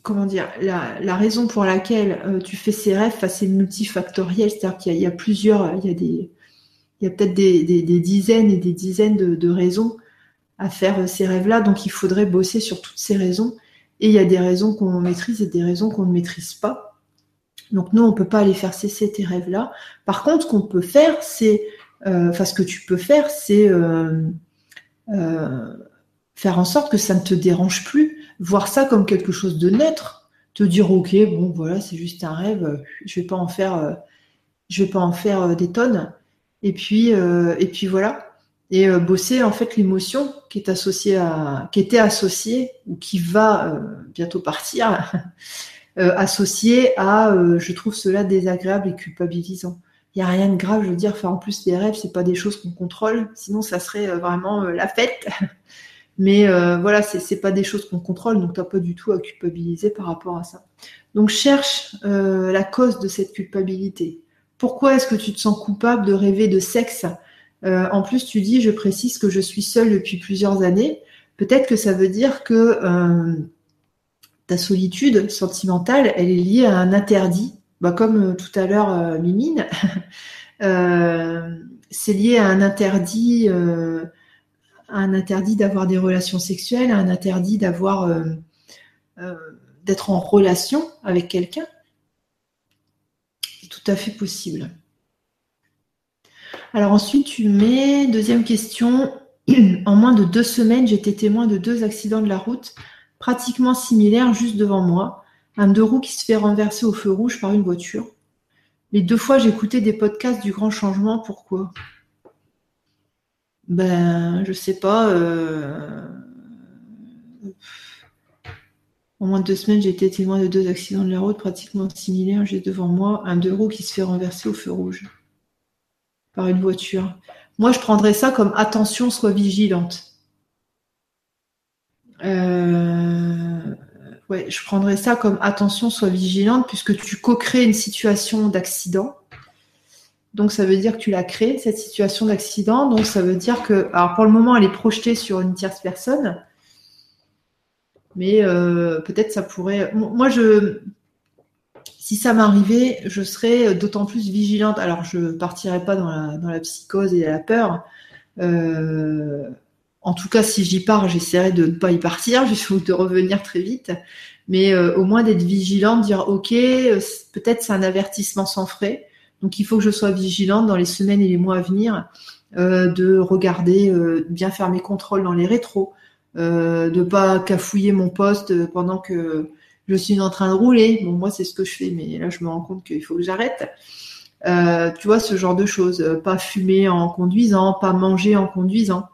Comment dire la, raison pour laquelle euh, tu fais ces rêves, c'est multifactoriel, c'est-à-dire qu'il y, a plusieurs, il y a des, il y a peut-être des, dizaines et des dizaines de, raisons à faire euh, ces rêves-là, donc il faudrait bosser sur toutes ces raisons. Et il y a des raisons qu'on maîtrise et des raisons qu'on ne maîtrise pas. Donc nous, on ne peut pas aller faire cesser tes rêves-là. Par contre, ce qu'on peut faire, c'est, euh, enfin ce que tu peux faire, c'est euh, euh, faire en sorte que ça ne te dérange plus, voir ça comme quelque chose de neutre, te dire ok, bon voilà, c'est juste un rêve, je vais pas en faire, je vais pas en faire des tonnes. Et puis, et puis voilà et euh, bosser en fait l'émotion qui est associée à, qui était associée ou qui va euh, bientôt partir, euh, associée à, je trouve cela désagréable et culpabilisant. Il y a rien de grave, je veux dire. Enfin, en plus, les rêves, c'est pas des choses qu'on contrôle, sinon ça serait vraiment la fête. Mais voilà, c'est c'est pas des choses qu'on contrôle, donc t'as pas du tout à culpabiliser par rapport à ça. Donc cherche la cause de cette culpabilité. Pourquoi est-ce que tu te sens coupable de rêver de sexe euh, en plus, tu dis, je précise que je suis seule depuis plusieurs années. Peut-être que ça veut dire que euh, ta solitude sentimentale, elle est liée à un interdit. Bah, comme euh, tout à l'heure, Mimine, c'est lié à un interdit, un interdit d'avoir des relations sexuelles, à un interdit d'être en relation avec quelqu'un. C'est tout à fait possible. Alors ensuite, tu mets, deuxième question, en moins de deux semaines, j'étais témoin de deux accidents de la route pratiquement similaires juste devant moi. Un deux roues qui se fait renverser au feu rouge par une voiture. Les deux fois, j'écoutais des podcasts du grand changement. Pourquoi? Ben, je sais pas. Euh, en moins de deux semaines, j'ai été témoin de deux accidents de la route pratiquement similaires juste devant moi. Un deux roues qui se fait renverser au feu rouge par une voiture. Moi, je prendrais ça comme attention, sois vigilante. Euh, ouais, je prendrais ça comme attention, sois vigilante, puisque tu co-crées une situation d'accident. Donc, ça veut dire que tu l'as créée, cette situation d'accident. Donc, ça veut dire que, alors pour le moment, elle est projetée sur une tierce personne. Mais euh, peut-être ça pourrait. Moi, je, si ça m'arrivait, je serais d'autant plus vigilante. Alors, je partirais pas dans la, psychose et la peur. Euh, en tout cas, si j'y pars, j'essaierai de ne pas y partir, juste de revenir très vite. Mais euh, au moins d'être vigilante, dire ok, euh, peut-être c'est un avertissement sans frais. Donc il faut que je sois vigilante dans les semaines et les mois à venir, de regarder, bien faire mes contrôles dans les rétros, de ne pas cafouiller mon poste pendant que je suis en train de rouler. Bon, moi, c'est ce que je fais, mais là, je me rends compte qu'il faut que j'arrête. Euh, tu vois, ce genre de choses. Euh, pas fumer en conduisant, pas manger en conduisant,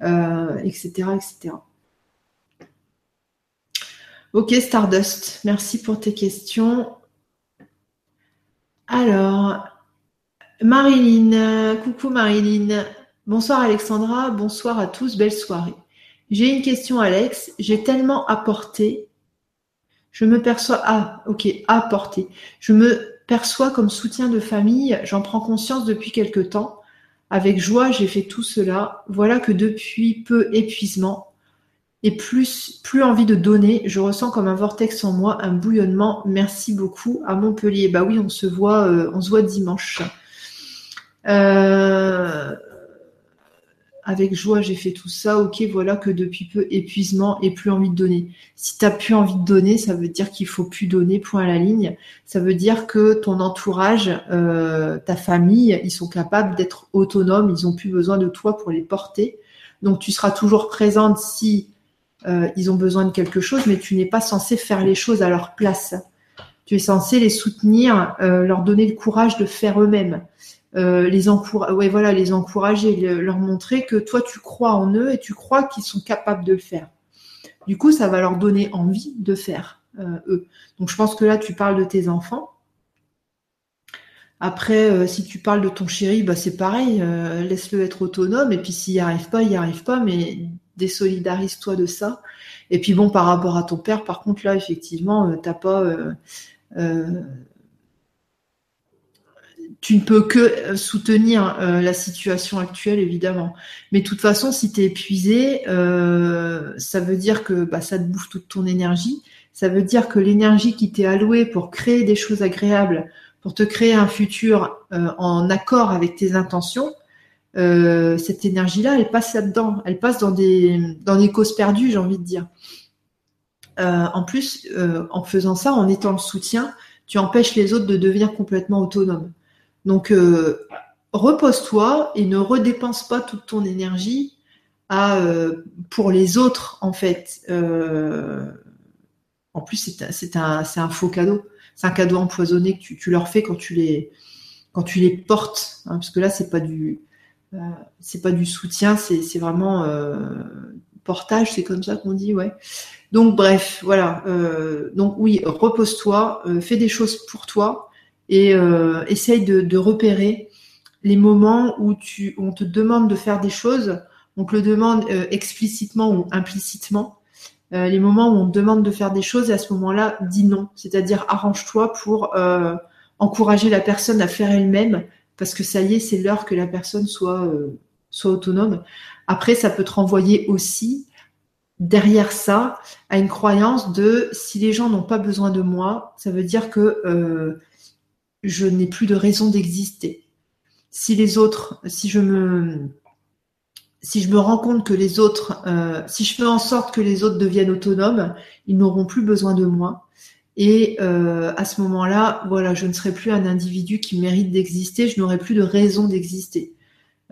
etc., euh, etc. Ok, Stardust, merci pour tes questions. Alors, Marilyn, coucou Marilyn. Bonsoir Alexandra, bonsoir à tous, belle soirée. J'ai une question Alex, j'ai tellement apporté je me perçois, ah, ok, apporter. Je me perçois comme soutien de famille. J'en prends conscience depuis quelque temps. Avec joie, j'ai fait tout cela. Voilà que depuis peu épuisement et plus, plus envie de donner, je ressens comme un vortex en moi, un bouillonnement. Merci beaucoup à Montpellier. Bah oui, on se voit, euh, on se voit dimanche. Euh, avec joie, j'ai fait tout ça. Ok, voilà que depuis peu, épuisement et plus envie de donner. Si tu n'as plus envie de donner, ça veut dire qu'il faut plus donner, point à la ligne. Ça veut dire que ton entourage, euh, ta famille, ils sont capables d'être autonomes, ils ont plus besoin de toi pour les porter. Donc tu seras toujours présente si euh, ils ont besoin de quelque chose, mais tu n'es pas censé faire les choses à leur place. Tu es censé les soutenir, euh, leur donner le courage de faire eux-mêmes. Euh, les, ouais, voilà, les encourager, leur montrer que toi, tu crois en eux et tu crois qu'ils sont capables de le faire. Du coup, ça va leur donner envie de faire, euh, eux. Donc, je pense que là, tu parles de tes enfants. Après, euh, si tu parles de ton chéri, bah, c'est pareil, laisse-le être autonome. Et puis, s'il n'y arrive pas, il n'y arrive pas, mais désolidarise-toi de ça. Et puis, bon, par rapport à ton père, par contre, là, effectivement, t'as pas tu ne peux que euh, soutenir euh, la situation actuelle, évidemment. Mais de toute façon, si tu es épuisé, euh, ça veut dire que bah, ça te bouffe toute ton énergie. Ça veut dire que l'énergie qui t'est allouée pour créer des choses agréables, pour te créer un futur en accord avec tes intentions, cette énergie-là, elle passe là-dedans. Elle passe dans des, dans des causes perdues, j'ai envie de dire. en plus, en faisant ça, en étant le soutien, tu empêches les autres de devenir complètement autonomes. Donc, repose-toi et ne redépense pas toute ton énergie à, pour les autres, en fait. en plus, c'est un, faux cadeau. C'est un cadeau empoisonné que tu, leur fais quand tu les, portes. Hein, parce que là, c'est pas du, euh, c'est pas du soutien, c'est vraiment euh, portage, c'est comme ça qu'on dit, ouais. Donc bref, voilà. Euh, donc oui, repose-toi, fais des choses pour toi et essaye de, repérer les moments où tu, on te demande de faire des choses, on te le demande explicitement ou implicitement. les moments où on te demande de faire des choses et à ce moment-là, dis non. C'est-à-dire arrange-toi pour encourager la personne à faire elle-même parce que ça y est, c'est l'heure que la personne soit, euh, soit autonome. Après, ça peut te renvoyer aussi derrière ça à une croyance de si les gens n'ont pas besoin de moi, ça veut dire que euh, je n'ai plus de raison d'exister. Si les autres, si je me si je me rends compte que les autres, euh, si je fais en sorte que les autres deviennent autonomes, ils n'auront plus besoin de moi. Et euh, à ce moment-là, voilà, je ne serai plus un individu qui mérite d'exister, je n'aurai plus de raison d'exister.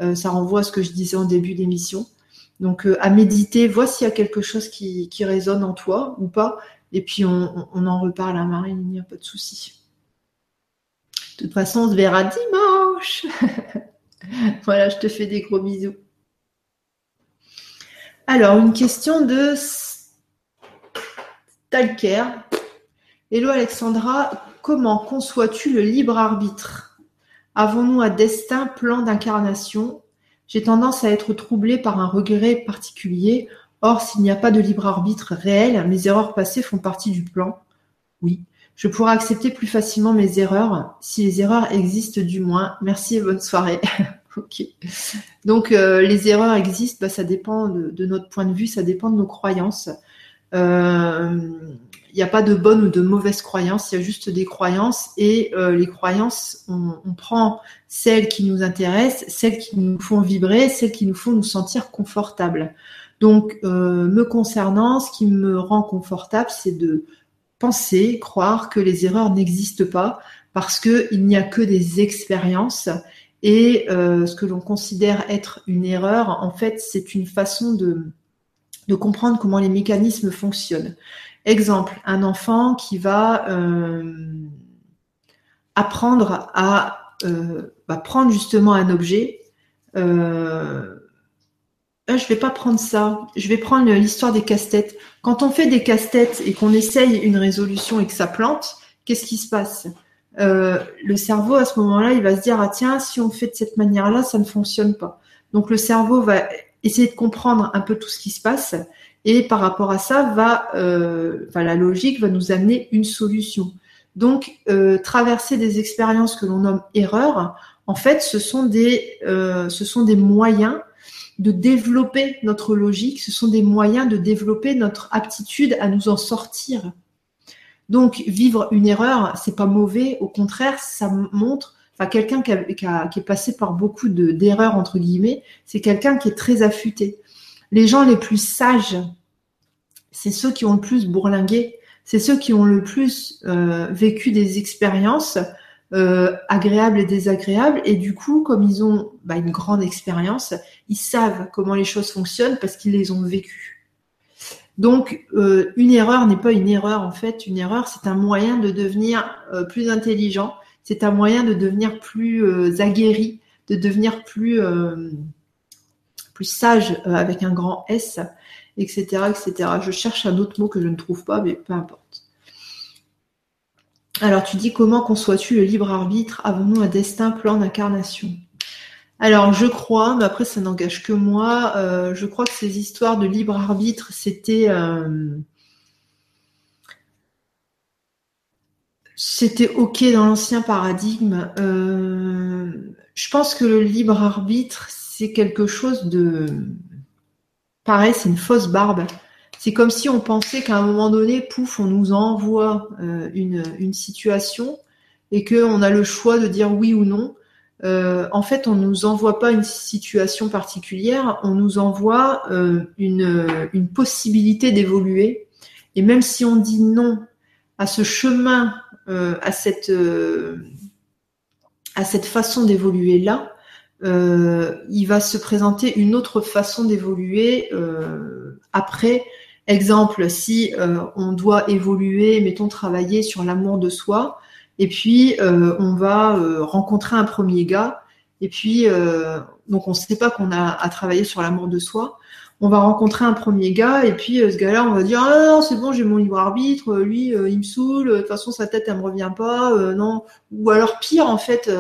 Euh, ça renvoie à ce que je disais en début d'émission. Donc à méditer, vois s'il y a quelque chose qui, qui, résonne en toi ou pas, et puis on, on en reparle à Marine, il n'y a pas de souci. De toute façon, on se verra dimanche. voilà, je te fais des gros bisous. Alors, une question de Stalker. Hello Alexandra, comment conçois-tu le libre arbitre? Avons-nous un destin, plan d'incarnation? J'ai tendance à être troublée par un regret particulier. Or, s'il n'y a pas de libre arbitre réel, mes erreurs passées font partie du plan. Oui, je pourrais accepter plus facilement mes erreurs, si les erreurs existent du moins. Merci et bonne soirée. ok. Donc, euh, les erreurs existent, bah, ça dépend de, notre point de vue, ça dépend de nos croyances. Euh, il n'y a pas de bonne ou de mauvaise croyance, il y a juste des croyances et euh, les croyances, on, prend celles qui nous intéressent, celles qui nous font vibrer, celles qui nous font nous sentir confortables. Donc, euh, me concernant, ce qui me rend confortable, c'est de penser, croire que les erreurs n'existent pas parce qu'il n'y a que des expériences et euh, ce que l'on considère être une erreur, en fait, c'est une façon de, de comprendre comment les mécanismes fonctionnent. Exemple, un enfant qui va euh, apprendre à euh, prendre justement un objet. Ah, je vais pas prendre ça. Je vais prendre l'histoire des casse-têtes. Quand on fait des casse-têtes et qu'on essaye une résolution et que ça plante, qu'est-ce qui se passe? Le cerveau, à ce moment-là, il va se dire ah tiens, si on fait de cette manière-là, ça ne fonctionne pas. Donc le cerveau va essayer de comprendre un peu tout ce qui se passe et par rapport à ça, va, euh, la logique va nous amener une solution. Donc, euh, traverser des expériences que l'on nomme erreurs, en fait, ce sont des, euh, ce sont des moyens de développer notre logique, ce sont des moyens de développer notre aptitude à nous en sortir. Donc, vivre une erreur, c'est pas mauvais, au contraire, ça montre, enfin, quelqu'un qui, est passé par beaucoup d'erreurs, entre guillemets, c'est quelqu'un qui est très affûté les gens les plus sages, c'est ceux qui ont le plus bourlingué, c'est ceux qui ont le plus euh, vécu des expériences euh, agréables et désagréables. Et du coup, comme ils ont bah, une grande expérience, ils savent comment les choses fonctionnent parce qu'ils les ont vécues. Donc, euh, une erreur n'est pas une erreur en fait. Une erreur, c'est un moyen de devenir plus intelligent. C'est un moyen de devenir plus aguerri, de devenir plus sage euh, avec un grand S, etc., etc. Je cherche un autre mot que je ne trouve pas, mais peu importe. Alors, tu dis comment conçois-tu le libre arbitre? Avons-nous un destin, plan d'incarnation? Alors, je crois, mais après, ça n'engage que moi. Euh, je crois que ces histoires de libre arbitre, c'était euh, c'était ok dans l'ancien paradigme. je pense que le libre arbitre, c'est quelque chose de pareil, c'est une fausse barbe. C'est comme si on pensait qu'à un moment donné, pouf, on nous envoie euh, une, situation et qu'on a le choix de dire oui ou non. Euh, en fait, on ne nous envoie pas une situation particulière, on nous envoie euh, une, une, possibilité d'évoluer. Et même si on dit non à ce chemin, à cette à cette façon d'évoluer là, il va se présenter une autre façon d'évoluer après. Exemple, si euh, on doit évoluer, mettons travailler sur l'amour de soi, et puis euh, on va euh, rencontrer un premier gars, et puis donc on ne sait pas qu'on a à travailler sur l'amour de soi. On va rencontrer un premier gars, et puis ce gars-là, on va dire ah non c'est bon, j'ai mon libre arbitre, lui il me saoule, de toute façon sa tête elle me revient pas, non. Ou alors pire en fait.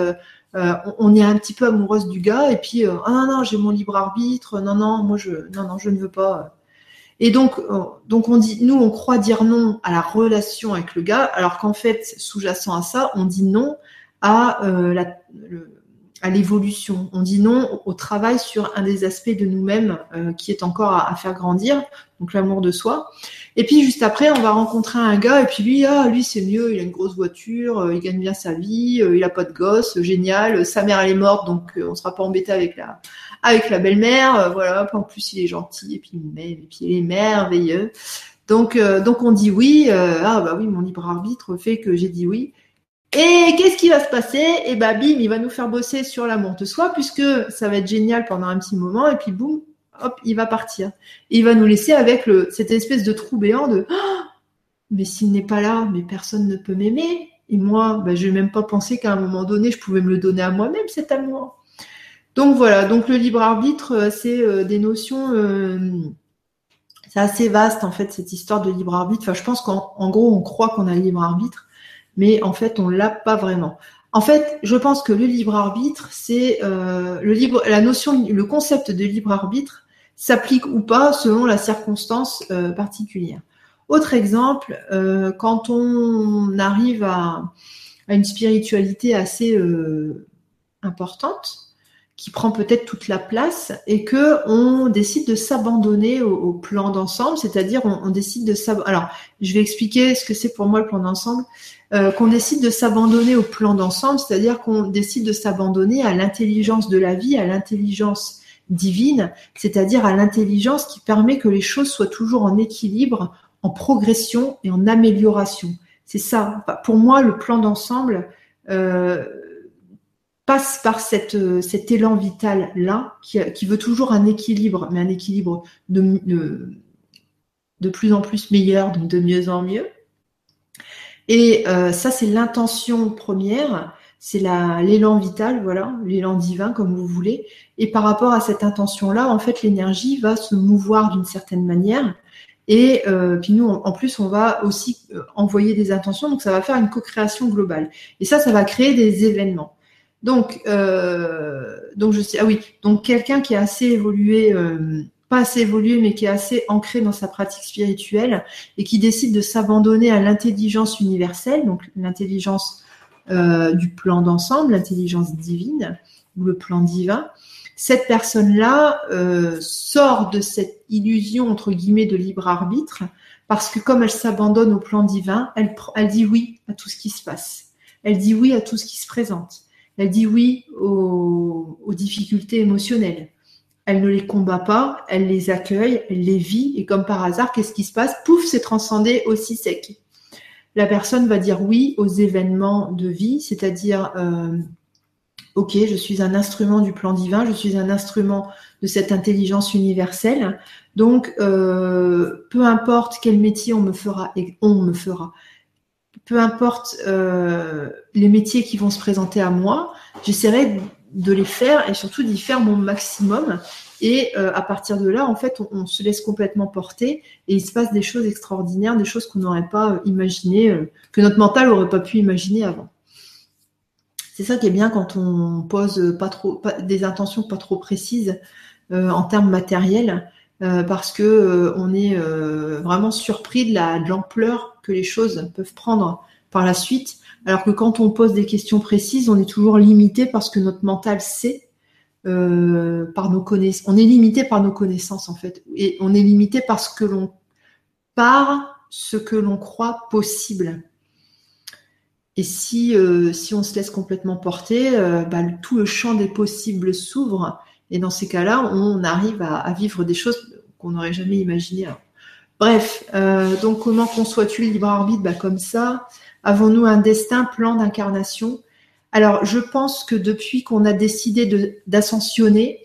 on est un petit peu amoureuse du gars. Et puis ah non non j'ai mon libre arbitre. Non non moi je non non je ne veux pas et donc, euh, donc on dit, nous, on croit dire non à la relation avec le gars, alors qu'en fait, sous-jacent à ça, on dit non à euh, la, à l'évolution. On dit non au travail sur un des aspects de nous-mêmes euh, qui est encore à, faire grandir, donc l'amour de soi. Et puis juste après, on va rencontrer un gars et puis lui, ah lui c'est mieux, il a une grosse voiture, il gagne bien sa vie, il a pas de gosse, génial. Sa mère elle est morte, donc on sera pas embêté avec la avec la belle-mère, euh, voilà, en plus il est gentil, et puis il m'aime, et puis il est merveilleux. Donc, euh, donc on dit oui, euh, ah bah oui, mon libre arbitre fait que j'ai dit oui. Et qu'est-ce qui va se passer? Et eh bah bim, il va nous faire bosser sur l'amour de soi, puisque ça va être génial pendant un petit moment, et puis boum, hop, il va partir. Il va nous laisser avec cette espèce de trou béant de oh, mais s'il n'est pas là, mais personne ne peut m'aimer. Et moi, bah, je vais même pas pensé qu'à un moment donné, je pouvais me le donner à moi-même, cet amour. Donc voilà, donc le libre arbitre, euh, c'est euh, des notions, euh, c'est assez vaste en fait cette histoire de libre arbitre. Enfin, je pense qu'en gros, on croit qu'on a le libre arbitre, mais en fait, on l'a pas vraiment. En fait, je pense que le libre arbitre, c'est le libre, la notion, le concept de libre arbitre s'applique ou pas selon la circonstance particulière. Autre exemple, quand on arrive à, à, une spiritualité assez importante, qui prend peut-être toute la place et que on décide de s'abandonner au, plan d'ensemble, c'est-à-dire on, décide de s'abandonner. Alors, je vais expliquer ce que c'est pour moi le plan d'ensemble. Euh, qu'on décide de s'abandonner au plan d'ensemble, c'est-à-dire qu'on décide de s'abandonner à l'intelligence de la vie, à l'intelligence divine, c'est-à-dire à, l'intelligence qui permet que les choses soient toujours en équilibre, en progression et en amélioration. C'est ça. Pour moi, le plan d'ensemble. Euh, passe par euh, cet élan vital là qui, qui, veut toujours un équilibre, mais un équilibre de, de, plus en plus meilleur, donc de mieux en mieux. Et euh, ça, c'est l'intention première, c'est l'élan vital, voilà, l'élan divin, comme vous voulez. Et par rapport à cette intention-là, en fait, l'énergie va se mouvoir d'une certaine manière. Et euh, puis nous, en plus, on va aussi envoyer des intentions, donc ça va faire une co-création globale. Et ça, ça va créer des événements. Donc, euh, donc je sais, ah oui, donc quelqu'un qui est assez évolué, euh, pas assez évolué, mais qui est assez ancré dans sa pratique spirituelle et qui décide de s'abandonner à l'intelligence universelle, donc l'intelligence euh, du plan d'ensemble, l'intelligence divine ou le plan divin. Cette personne-là sort de cette illusion entre guillemets de libre arbitre parce que comme elle s'abandonne au plan divin, elle dit oui à tout ce qui se passe. Elle dit oui à tout ce qui se présente. Elle dit oui aux, difficultés émotionnelles. Elle ne les combat pas, elle les accueille, elle les vit, et comme par hasard, qu'est-ce qui se passe? Pouf, c'est transcendé aussi sec. La personne va dire oui aux événements de vie, c'est-à-dire, euh, ok, je suis un instrument du plan divin, je suis un instrument de cette intelligence universelle, donc euh, peu importe quel métier on me fera, on me fera, peu importe euh, les métiers qui vont se présenter à moi, j'essaierai de les faire et surtout d'y faire mon maximum. Et euh, à partir de là, en fait, on, se laisse complètement porter et il se passe des choses extraordinaires, des choses qu'on n'aurait pas euh, imaginées, que notre mental n'aurait pas pu imaginer avant. C'est ça qui est bien quand on pose pas trop des intentions pas trop précises en termes matériels, parce que on est vraiment surpris de l'ampleur que les choses peuvent prendre par la suite. Alors que quand on pose des questions précises, on est toujours limité parce que notre mental sait euh, par nos connaissances. On est limité par nos connaissances en fait, et on est limité par ce que l'on par ce que l'on croit possible. Et si, euh, si on se laisse complètement porter, euh, bah, tout le champ des possibles s'ouvre. Et dans ces cas-là, on arrive à, vivre des choses qu'on n'aurait jamais imaginées. Bref, euh, donc comment conçois-tu le libre arbitre? Bah, Comme ça. Avons-nous un destin, plan d'incarnation? Alors, je pense que depuis qu'on a décidé d'ascensionner,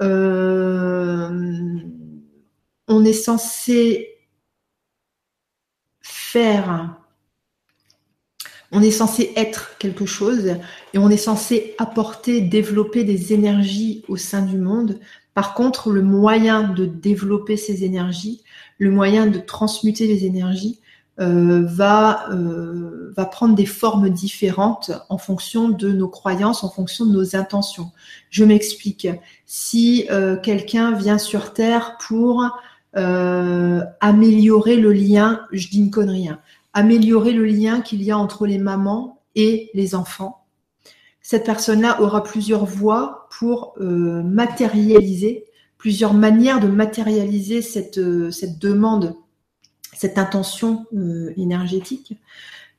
euh, on est censé faire, on est censé être quelque chose et on est censé apporter, développer des énergies au sein du monde. Par contre, le moyen de développer ces énergies, le moyen de transmuter les énergies, euh, va, euh, va prendre des formes différentes en fonction de nos croyances, en fonction de nos intentions. Je m'explique. Si euh, quelqu'un vient sur Terre pour améliorer le lien, je dis une connerie, hein, améliorer le lien qu'il y a entre les mamans et les enfants, cette personne-là aura plusieurs voies pour matérialiser, plusieurs manières de matérialiser cette, cette demande cette intention euh, énergétique,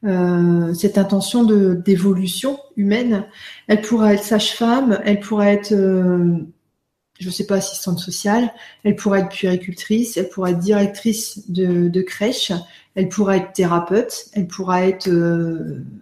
euh, cette intention d'évolution humaine. Elle pourrait être sage-femme, elle pourrait être, euh, je ne sais pas, assistante sociale, elle pourrait être puéricultrice, elle pourrait être directrice de, crèche, elle pourrait être thérapeute, elle pourrait être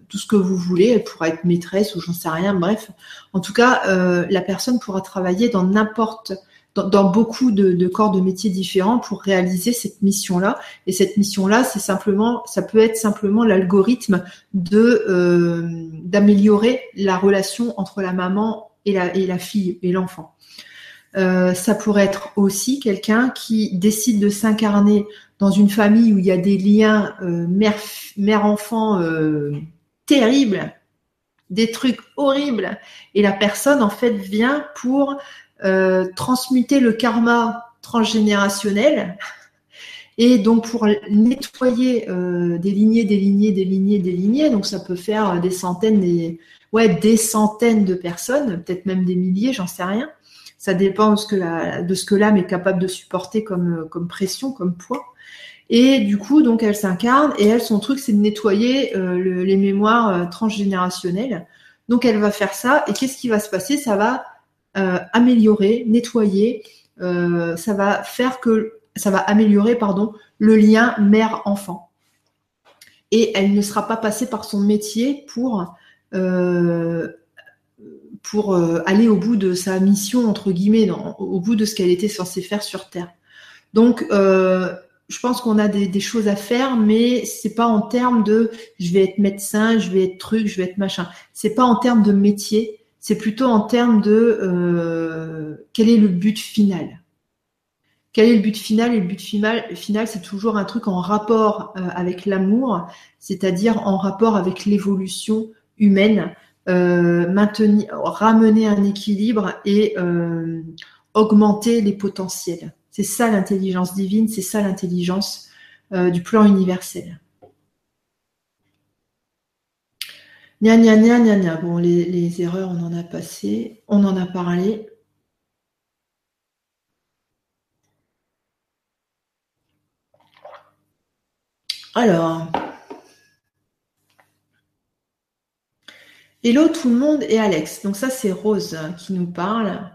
tout ce que vous voulez, elle pourrait être maîtresse ou j'en sais rien, bref. En tout cas, la personne pourra travailler dans n'importe dans, beaucoup de, corps de métiers différents pour réaliser cette mission-là. Et cette mission-là, c'est simplement, ça peut être simplement l'algorithme de euh, d'améliorer la relation entre la maman et la, et la fille et l'enfant. Euh, ça pourrait être aussi quelqu'un qui décide de s'incarner dans une famille où il y a des liens euh, mère-enfant terribles, des trucs horribles, et la personne en fait vient pour euh, transmuter le karma transgénérationnel et donc pour nettoyer euh, des lignées, des lignées, des lignées, des lignées, donc ça peut faire des centaines, des, ouais, des centaines de personnes, peut-être même des milliers, j'en sais rien. Ça dépend de ce que l'âme est capable de supporter comme, comme pression, comme poids. Et du coup, donc elle s'incarne et elle, son truc, c'est de nettoyer euh, les mémoires transgénérationnelles. Donc elle va faire ça et qu'est-ce qui va se passer? Ça va euh, améliorer, nettoyer. Euh, ça va faire que ça va améliorer pardon le lien mère-enfant. Et elle ne sera pas passée par son métier pour euh, pour aller au bout de sa mission entre guillemets, au bout de ce qu'elle était censée faire sur Terre. Donc je pense qu'on a des, choses à faire, mais c'est pas en termes de je vais être médecin, je vais être truc, je vais être machin. C'est pas en termes de métier, c'est plutôt en termes de euh, quel est le but final. Quel est le but final? Et le but final, c'est toujours un truc en rapport euh, avec l'amour, c'est-à-dire en rapport avec l'évolution humaine, euh, maintenir, ramener un équilibre et augmenter les potentiels. C'est ça l'intelligence divine, c'est ça l'intelligence du plan universel. Nya, nya, nya, nya, nya. Bon, les, erreurs, on en a passé, on en a parlé. Alors, hello tout le monde et Alex. Donc ça, c'est Rose qui nous parle.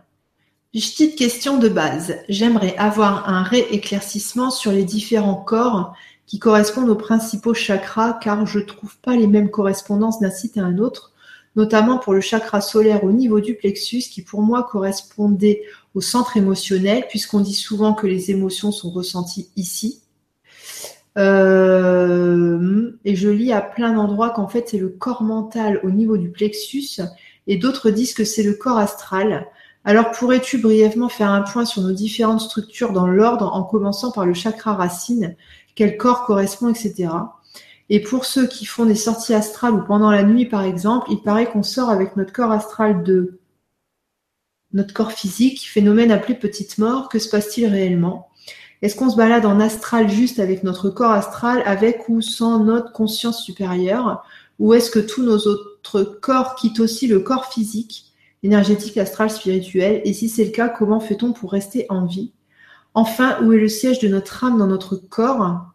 Petite question de base. J'aimerais avoir un rééclaircissement sur les différents corps qui correspondent aux principaux chakras car je trouve pas les mêmes correspondances d'un site à un autre, notamment pour le chakra solaire au niveau du plexus qui pour moi correspondait au centre émotionnel puisqu'on dit souvent que les émotions sont ressenties ici. Euh, et je lis à plein d'endroits qu'en fait c'est le corps mental au niveau du plexus et d'autres disent que c'est le corps astral. Alors pourrais-tu brièvement faire un point sur nos différentes structures dans l'ordre en commençant par le chakra racine quel corps correspond, etc. Et pour ceux qui font des sorties astrales ou pendant la nuit, par exemple, il paraît qu'on sort avec notre corps astral de notre corps physique, phénomène appelé petite mort. Que se passe-t-il réellement? Est-ce qu'on se balade en astral juste avec notre corps astral, avec ou sans notre conscience supérieure? Ou est-ce que tous nos autres corps quittent aussi le corps physique, énergétique, astral, spirituel? Et si c'est le cas, comment fait-on pour rester en vie? Enfin, où est le siège de notre âme dans notre corps?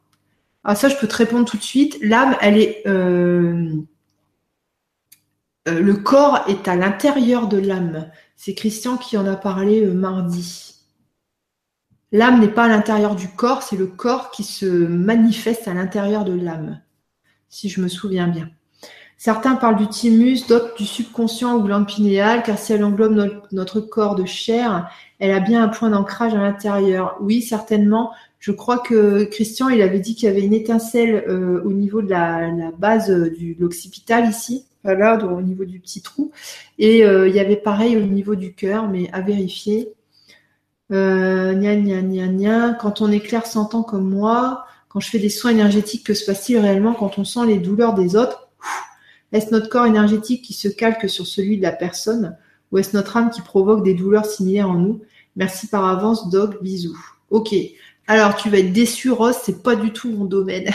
Ah ça, je peux te répondre tout de suite. L'âme, elle est... Euh, euh, le corps est à l'intérieur de l'âme. C'est Christian qui en a parlé euh, mardi. L'âme n'est pas à l'intérieur du corps, c'est le corps qui se manifeste à l'intérieur de l'âme, si je me souviens bien. Certains parlent du thymus, d'autres du subconscient ou glande pinéale, car si elle englobe notre, corps de chair, elle a bien un point d'ancrage à l'intérieur. Oui, certainement. Je crois que Christian, il avait dit qu'il y avait une étincelle euh, au niveau de la, base euh, du l'occipital ici, là, au niveau du petit trou. Et euh, il y avait pareil au niveau du cœur, mais à vérifier. Euh, nia, nia, nia. Quand on est clair sentant comme moi, quand je fais des soins énergétiques, que se passe-t-il réellement quand on sent les douleurs des autres? Est-ce notre corps énergétique qui se calque sur celui de la personne? Ou est-ce notre âme qui provoque des douleurs similaires en nous? Merci par avance, Dog. Bisous. Ok. Alors, tu vas être déçu, Rose. C'est pas du tout mon domaine.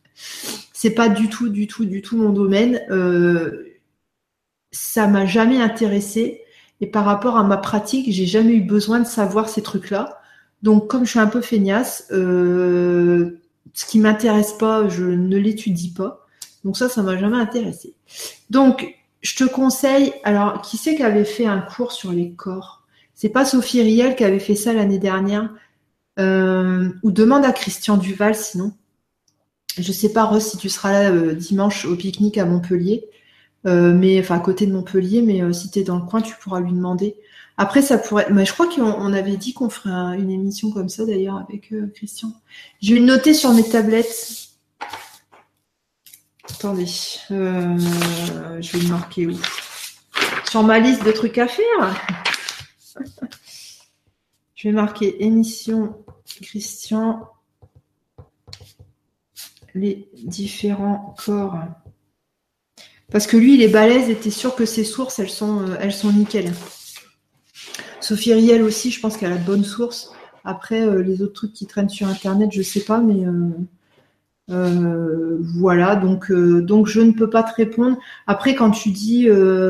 c'est pas du tout, du tout, du tout mon domaine. Euh, ça m'a jamais intéressé. Et par rapport à ma pratique, j'ai jamais eu besoin de savoir ces trucs-là. Donc, comme je suis un peu feignasse, euh, ce qui m'intéresse pas, je ne l'étudie pas. Donc ça, ça m'a jamais intéressé. Donc, je te conseille. Alors, qui c'est qui avait fait un cours sur les corps? C'est pas Sophie Riel qui avait fait ça l'année dernière. Euh, ou demande à Christian Duval, sinon. Je sais pas, Rose, si tu seras là euh, dimanche au pique-nique à Montpellier. Euh, mais enfin à côté de Montpellier, mais euh, si tu es dans le coin, tu pourras lui demander. Après, ça pourrait. Mais je crois qu'on avait dit qu'on ferait une émission comme ça d'ailleurs avec euh, Christian. Je vais le noter sur mes tablettes. Attendez, je vais le marquer où Sur ma liste de trucs à faire. je vais marquer émission Christian, les différents corps. Parce que lui, il est balèze et tu es sûr que ses sources, elles sont, euh, elles sont nickel. Sophie Riel aussi, je pense qu'elle a de bonnes sources. Après, euh, les autres trucs qui traînent sur Internet, je ne sais pas, mais euh, voilà. Donc, donc, je ne peux pas te répondre. Après, quand tu dis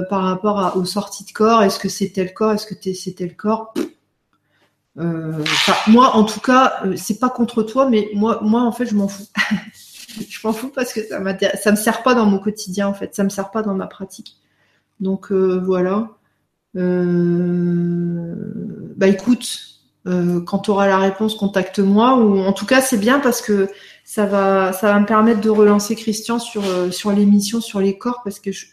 par rapport aux sorties de corps, est-ce que c'est tel corps, est-ce que c'est tel corps? Moi, en tout cas, c'est pas contre toi, mais moi, moi, en fait, je m'en fous. je m'en fous parce que ça ça me sert pas dans mon quotidien en fait, ça me sert pas dans ma pratique. Donc euh, voilà. Euh, bah écoute, euh, quand tu auras la réponse, contacte-moi ou en tout cas c'est bien parce que ça va, ça va me permettre de relancer Christian sur sur l'émission sur les corps parce que je,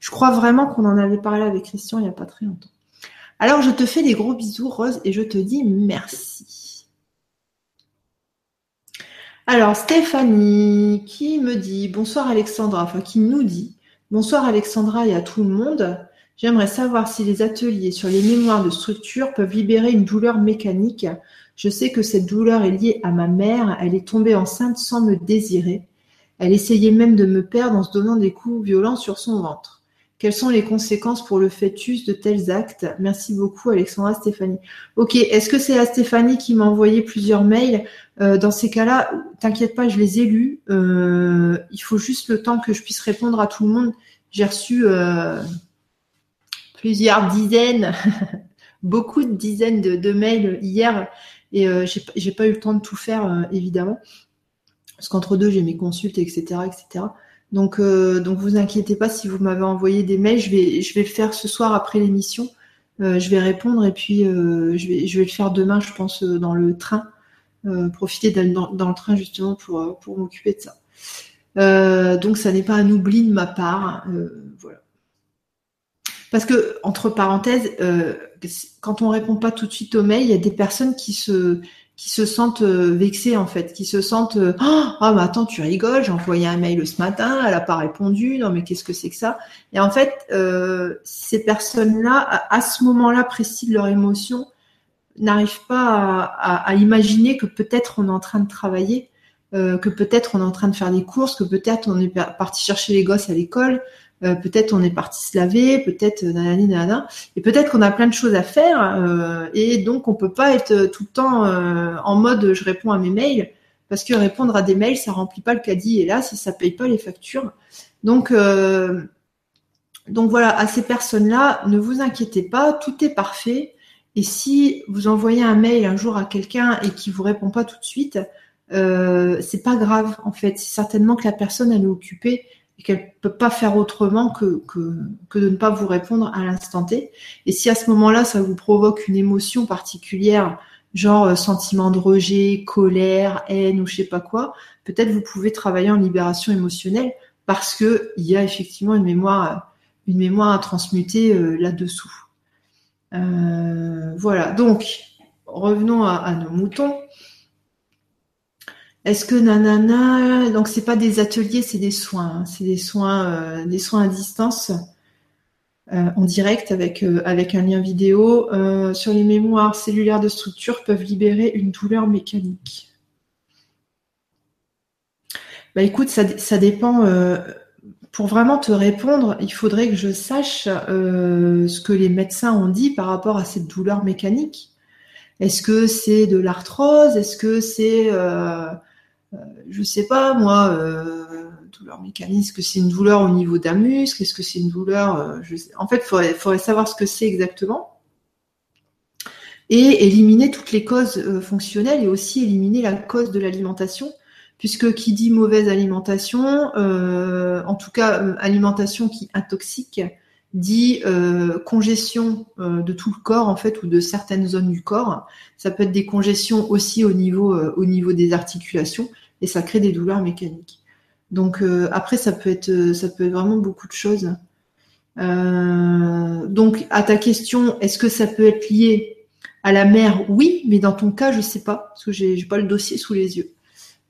je crois vraiment qu'on en avait parlé avec Christian il n'y a pas très longtemps. Alors je te fais des gros bisous Rose et je te dis merci. Alors, Stéphanie qui me dit bonsoir Alexandra, enfin qui nous dit bonsoir Alexandra et à tout le monde. J'aimerais savoir si les ateliers sur les mémoires de structure peuvent libérer une douleur mécanique. Je sais que cette douleur est liée à ma mère. Elle est tombée enceinte sans me désirer. Elle essayait même de me perdre en se donnant des coups violents sur son ventre. Quelles sont les conséquences pour le fœtus de tels actes? Merci beaucoup, Alexandra Stéphanie. Ok, est-ce que c'est la Stéphanie qui m'a envoyé plusieurs mails? Euh, Dans ces cas-là, t'inquiète pas, je les ai lus. Euh, il faut juste le temps que je puisse répondre à tout le monde. J'ai reçu euh, plusieurs dizaines, beaucoup de dizaines de, mails hier et j'ai pas eu le temps de tout faire, évidemment. Parce qu'entre deux, j'ai mes consultes, etc., etc. Donc, euh, donc vous inquiétez pas si vous m'avez envoyé des mails, je vais, je vais le faire ce soir après l'émission. Euh, je vais répondre et puis euh, je, vais, je vais le faire demain, je pense, dans le train. profiter d'aller dans, le train justement pour, pour m'occuper de ça. donc ça n'est pas un oubli de ma part. voilà. Parce que, entre parenthèses, quand on répond pas tout de suite aux mails, il y a des personnes qui se, qui se sentent euh, vexées en fait, qui se sentent euh, ah mais attends tu rigoles, j'ai envoyé un mail ce matin, elle a pas répondu, non mais qu'est-ce que c'est que ça? Et en fait euh, ces personnes-là à, ce moment-là précis de leur émotion n'arrivent pas à, imaginer que peut-être on est en train de travailler, que peut-être on est en train de faire des courses, que peut-être on est parti chercher les gosses à l'école, euh, peut-être on est parti se laver, peut-être euh, nanana, et peut-être qu'on a plein de choses à faire, euh, et donc on peut pas être tout le temps en mode je réponds à mes mails, parce que répondre à des mails ça remplit pas le caddie, et là si ça paye pas les factures. Donc donc voilà, à ces personnes-là, ne vous inquiétez pas, tout est parfait. Et si vous envoyez un mail un jour à quelqu'un et qui vous répond pas tout de suite, euh, c'est pas grave en fait. C'est certainement que la personne elle est occupée et qu'elle peut pas faire autrement que, que, que, de ne pas vous répondre à l'instant T. Et si à ce moment-là, ça vous provoque une émotion particulière genre sentiment de rejet, colère, haine ou je sais pas quoi, peut-être vous pouvez travailler en libération émotionnelle parce que il y a effectivement une mémoire, une mémoire à transmuter là-dessous. voilà. Donc, revenons à nos moutons. Est-ce que nanana, donc c'est pas des ateliers, c'est des soins, hein. c'est des soins, euh, des soins à distance, euh, en direct avec euh, avec un lien vidéo sur les mémoires cellulaires de structure peuvent libérer une douleur mécanique. Bah écoute, ça, ça dépend. pour vraiment te répondre, il faudrait que je sache ce que les médecins ont dit par rapport à cette douleur mécanique. Est-ce que c'est de l'arthrose? Est-ce que c'est je sais pas moi, euh, douleur mécanique, est-ce que c'est une douleur au niveau d'un muscle, est-ce que c'est une douleur, euh, en fait, il faudrait, savoir ce que c'est exactement. Et éliminer toutes les causes fonctionnelles et aussi éliminer la cause de l'alimentation, puisque qui dit mauvaise alimentation, en tout cas alimentation qui intoxique, dit congestion de tout le corps en fait ou de certaines zones du corps. Ça peut être des congestions aussi au niveau au niveau des articulations et ça crée des douleurs mécaniques. Donc euh, après, ça peut être, euh, ça peut être vraiment beaucoup de choses. Euh, donc à ta question, est-ce que ça peut être lié à la mère Oui, mais dans ton cas, je sais pas parce que j'ai pas le dossier sous les yeux.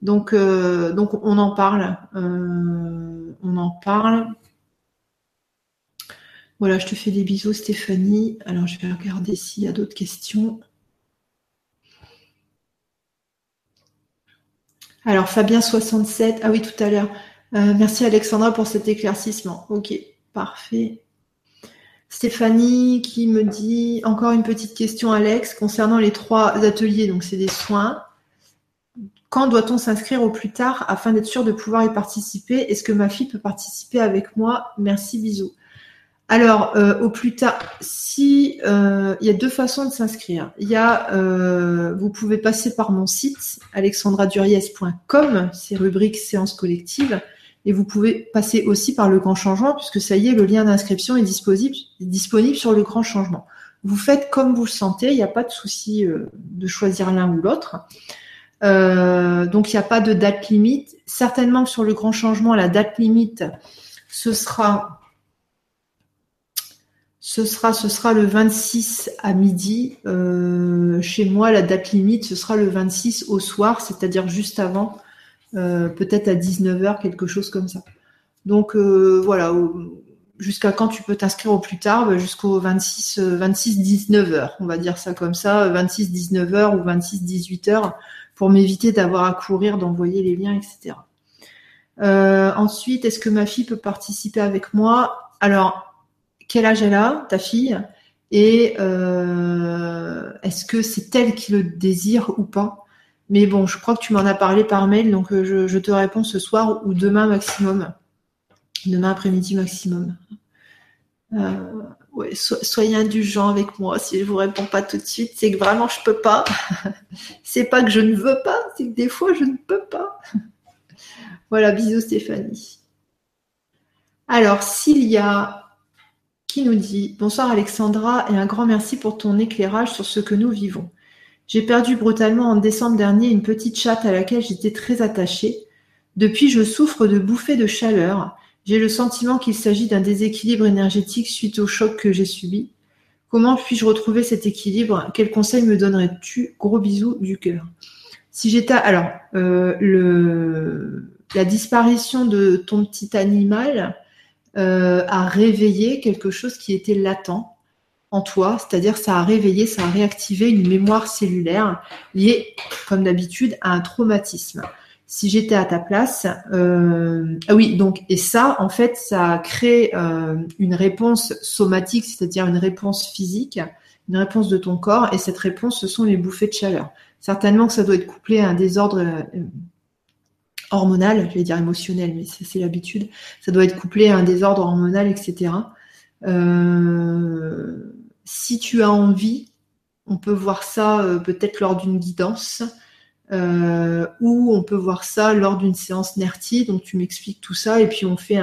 Donc donc on en parle, on en parle. Voilà, je te fais des bisous Stéphanie. Alors je vais regarder s'il y a d'autres questions. Alors Fabien67, ah oui, tout à l'heure. Euh, merci Alexandra pour cet éclaircissement. Ok, parfait. Stéphanie qui me dit encore une petite question, Alex, concernant les trois ateliers, donc c'est des soins. Quand doit-on s'inscrire au plus tard afin d'être sûr de pouvoir y participer? Est-ce que ma fille peut participer avec moi? Merci, bisous. Alors, euh, au plus tard, si euh, il y a deux façons de s'inscrire. Il y a, euh, vous pouvez passer par mon site alexandraduriez.com, c'est rubrique séance collective, et vous pouvez passer aussi par le grand changement, puisque ça y est, le lien d'inscription est disponible, disponible sur le grand changement. Vous faites comme vous le sentez, il n'y a pas de souci de choisir l'un ou l'autre. donc il n'y a pas de date limite. Certainement que sur le grand changement, la date limite, ce sera ce sera, ce sera le 26 à midi. Euh, chez moi, la date limite, ce sera le 26 au soir, c'est-à-dire juste avant, euh, peut-être à 19h, quelque chose comme ça. Donc euh, voilà, jusqu'à quand tu peux t'inscrire au plus tard bah, Jusqu'au 26, 26 19h, on va dire ça comme ça, 26 19h ou 26 18h, pour m'éviter d'avoir à courir, d'envoyer les liens, etc. ensuite, est-ce que ma fille peut participer avec moi? Alors, quel âge elle a, ta fille, et euh, est-ce que c'est elle qui le désire ou pas? Mais bon, je crois que tu m'en as parlé par mail, donc euh, je, te réponds ce soir ou demain maximum. Demain après-midi maximum. Euh, soyez indulgents avec moi si je vous réponds pas tout de suite. C'est que vraiment je peux pas. c'est pas que je ne veux pas, c'est que des fois je ne peux pas. voilà, bisous Stéphanie. Alors, s'il y a qui nous dit Bonsoir Alexandra et un grand merci pour ton éclairage sur ce que nous vivons. J'ai perdu brutalement en décembre dernier une petite chatte à laquelle j'étais très attachée. Depuis, je souffre de bouffées de chaleur. J'ai le sentiment qu'il s'agit d'un déséquilibre énergétique suite au choc que j'ai subi. Comment puis-je retrouver cet équilibre? Quel conseil me donnerais-tu? Gros bisous du cœur. Si j'étais alors euh, le la disparition de ton petit animal, euh, a réveillé quelque chose qui était latent en toi, c'est-à-dire ça a réveillé, ça a réactivé une mémoire cellulaire liée, comme d'habitude, à un traumatisme. Si j'étais à ta place, euh, ah oui, donc et ça, en fait, ça a créé euh, une réponse somatique, c'est-à-dire une réponse physique, une réponse de ton corps, et cette réponse, ce sont les bouffées de chaleur. Certainement que ça doit être couplé à un désordre hormonal, je vais dire émotionnel, mais c'est l'habitude. Ça doit être couplé à un désordre hormonal, etc. Euh, si tu as envie, on peut voir ça euh, peut-être lors d'une guidance, euh, ou on peut voir ça lors d'une séance NERTI. Donc tu m'expliques tout ça, et puis on fait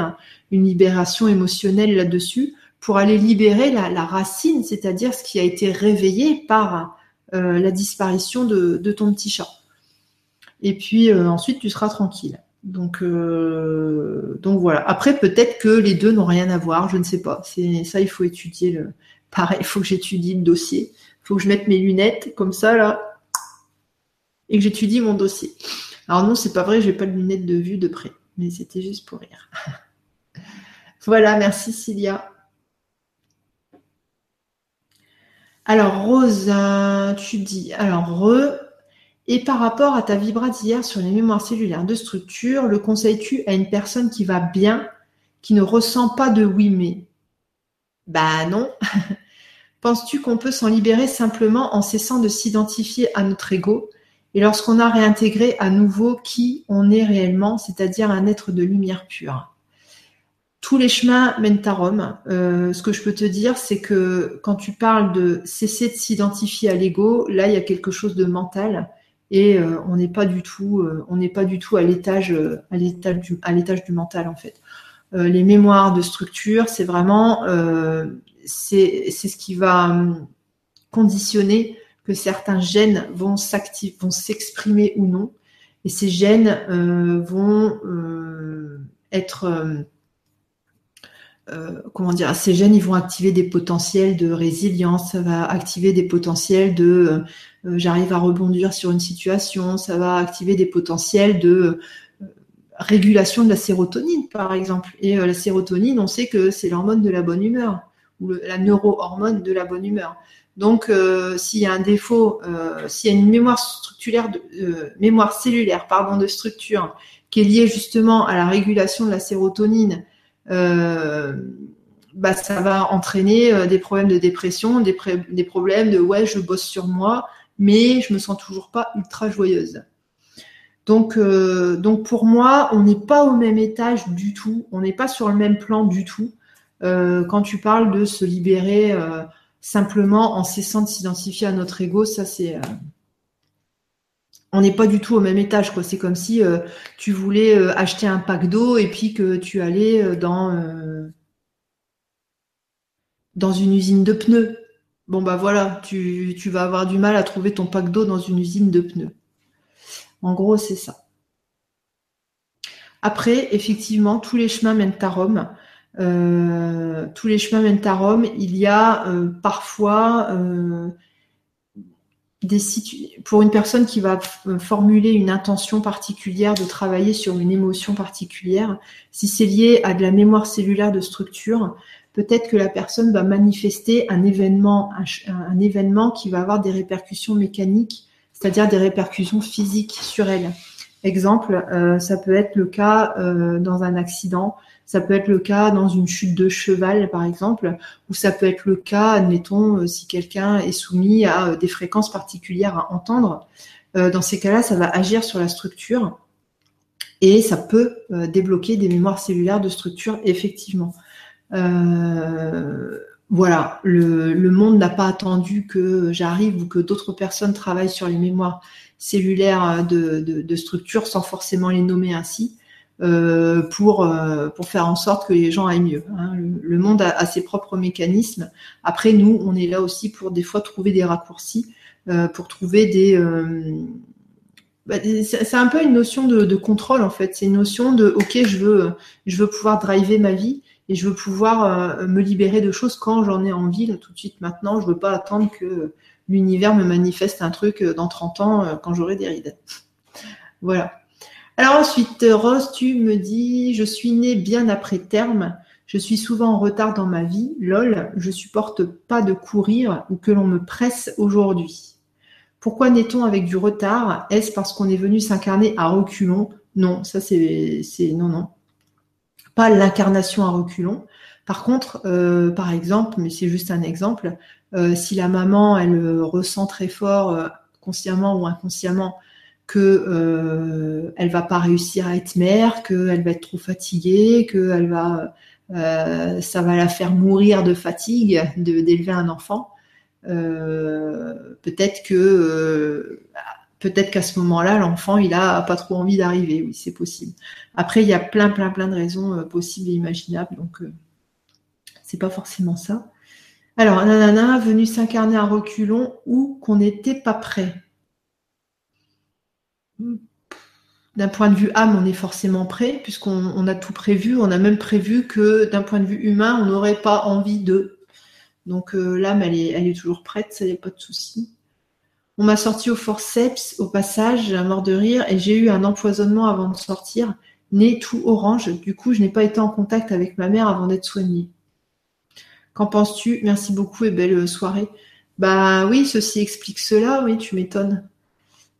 une libération émotionnelle là-dessus pour aller libérer la, la racine, c'est-à-dire ce qui a été réveillé par la disparition de, ton petit chat. Et puis ensuite, tu seras tranquille. Donc, donc voilà. Après, peut-être que les deux n'ont rien à voir, je ne sais pas. C'est ça, il faut étudier le. Pareil, il faut que j'étudie le dossier. Il faut que je mette mes lunettes comme ça là et que j'étudie mon dossier. Alors non, c'est pas vrai, j'ai pas de lunettes de vue de près, mais c'était juste pour rire. voilà, merci Cilia. Alors Rose, euh, tu dis, alors re, et par rapport à ta vibra d'hier sur les mémoires cellulaires de structure, le conseilles-tu à une personne qui va bien, qui ne ressent pas de oui mais Bah non. Penses-tu qu'on peut s'en libérer simplement en cessant de s'identifier à notre ego et lorsqu'on a réintégré à nouveau qui on est réellement, c'est-à-dire un être de lumière pure? Tous les chemins mènent à Rome. Euh, ce que je peux te dire, c'est que quand tu parles de cesser de s'identifier à l'ego, là, il y a quelque chose de mental euh, on n'est pas du tout, euh, on n'est pas du tout à l'étage, à l'étage du, à l'étage du mental en fait. les mémoires de structure, c'est vraiment, c'est, c'est ce qui va hum, conditionner que certains gènes vont s'activer, vont s'exprimer ou non, et ces gènes euh, vont euh, être euh, comment dire, ces gènes, ils vont activer des potentiels de résilience, ça va activer des potentiels de j'arrive à rebondir sur une situation, ça va activer des potentiels de régulation de la sérotonine, par exemple. Et la sérotonine, on sait que c'est l'hormone de la bonne humeur, ou la neurohormone de la bonne humeur. Donc, euh, s'il y a un défaut, euh, s'il y a une mémoire structurelle, de, euh, mémoire cellulaire, pardon, de structure, qui est liée justement à la régulation de la sérotonine, bah, ça va entraîner des problèmes de dépression, des, des, problèmes de ouais, je bosse sur moi, mais je me sens toujours pas ultra joyeuse. Donc, donc pour moi, on n'est pas au même étage du tout, on n'est pas sur le même plan du tout. quand tu parles de se libérer Simplement, en cessant de s'identifier à notre ego, ça c'est. Euh, on n'est pas du tout au même étage, quoi. C'est comme si euh, tu voulais euh, acheter un pack d'eau et puis que tu allais dans une usine de pneus. Bon bah voilà, tu, vas avoir du mal à trouver ton pack d'eau dans une usine de pneus. En gros, c'est ça. Après, effectivement, tous les chemins mènent à Rome. Euh, tous les chemins mènent à Rome. Il y a euh, parfois euh, des pour une personne qui va formuler une intention particulière de travailler sur une émotion particulière, si c'est lié à de la mémoire cellulaire de structure, peut-être que la personne va manifester un événement, un, événement qui va avoir des répercussions mécaniques, c'est-à-dire des répercussions physiques sur elle. Exemple, ça peut être le cas dans un accident ça peut être le cas dans une chute de cheval, par exemple, ou ça peut être le cas, admettons, euh, si quelqu'un est soumis à euh, des fréquences particulières à entendre. Euh, dans ces cas-là, ça va agir sur la structure et ça peut débloquer des mémoires cellulaires de structure, effectivement. Voilà, le, monde n'a pas attendu que j'arrive ou que d'autres personnes travaillent sur les mémoires cellulaires de, de structure sans forcément les nommer ainsi. Euh, pour, euh, pour faire en sorte que les gens aillent mieux. Hein. Le, monde a, ses propres mécanismes. Après, nous, on est là aussi pour des fois trouver des raccourcis, euh, pour trouver des... Bah, c'est un peu une notion de, de contrôle en fait. C'est une notion de ok, je veux, je veux pouvoir driver ma vie et je veux pouvoir me libérer de choses quand j'en ai envie, tout de suite maintenant. Je veux pas attendre que l'univers me manifeste un truc dans 30 ans quand j'aurai des rides. Voilà. Alors ensuite, Rose, tu me dis, je suis née bien après terme. Je suis souvent en retard dans ma vie. Lol, je supporte pas de courir ou que l'on me presse aujourd'hui. Pourquoi naît-on avec du retard? Est-ce parce qu'on est venu s'incarner à reculons? Non, ça c'est, non, non. Pas l'incarnation à reculons. Par contre, euh, par exemple, mais c'est juste un exemple, euh, si la maman, elle ressent très fort, euh, consciemment ou inconsciemment, que euh, elle va pas réussir à être mère, qu'elle va être trop fatiguée, que euh, ça va la faire mourir de fatigue d'élever un enfant. Euh, peut-être que euh, peut-être qu'à ce moment-là, l'enfant il a pas trop envie d'arriver. Oui, c'est possible. Après, il y a plein plein plein de raisons possibles et imaginables, donc c'est pas forcément ça. Alors, nanana, venu s'incarner à reculons ou qu'on n'était pas prêt. D'un point de vue âme, on est forcément prêt, puisqu'on a tout prévu. On a même prévu que d'un point de vue humain, on n'aurait pas envie de. Donc euh, l'âme, elle est, elle est toujours prête, ça n'y a pas de souci. On m'a sorti au forceps, au passage, mort de rire, et j'ai eu un empoisonnement avant de sortir, nez tout orange. Du coup, je n'ai pas été en contact avec ma mère avant d'être soignée. Qu'en penses-tu? Merci beaucoup et belle soirée. Bah oui, ceci explique cela, oui, tu m'étonnes.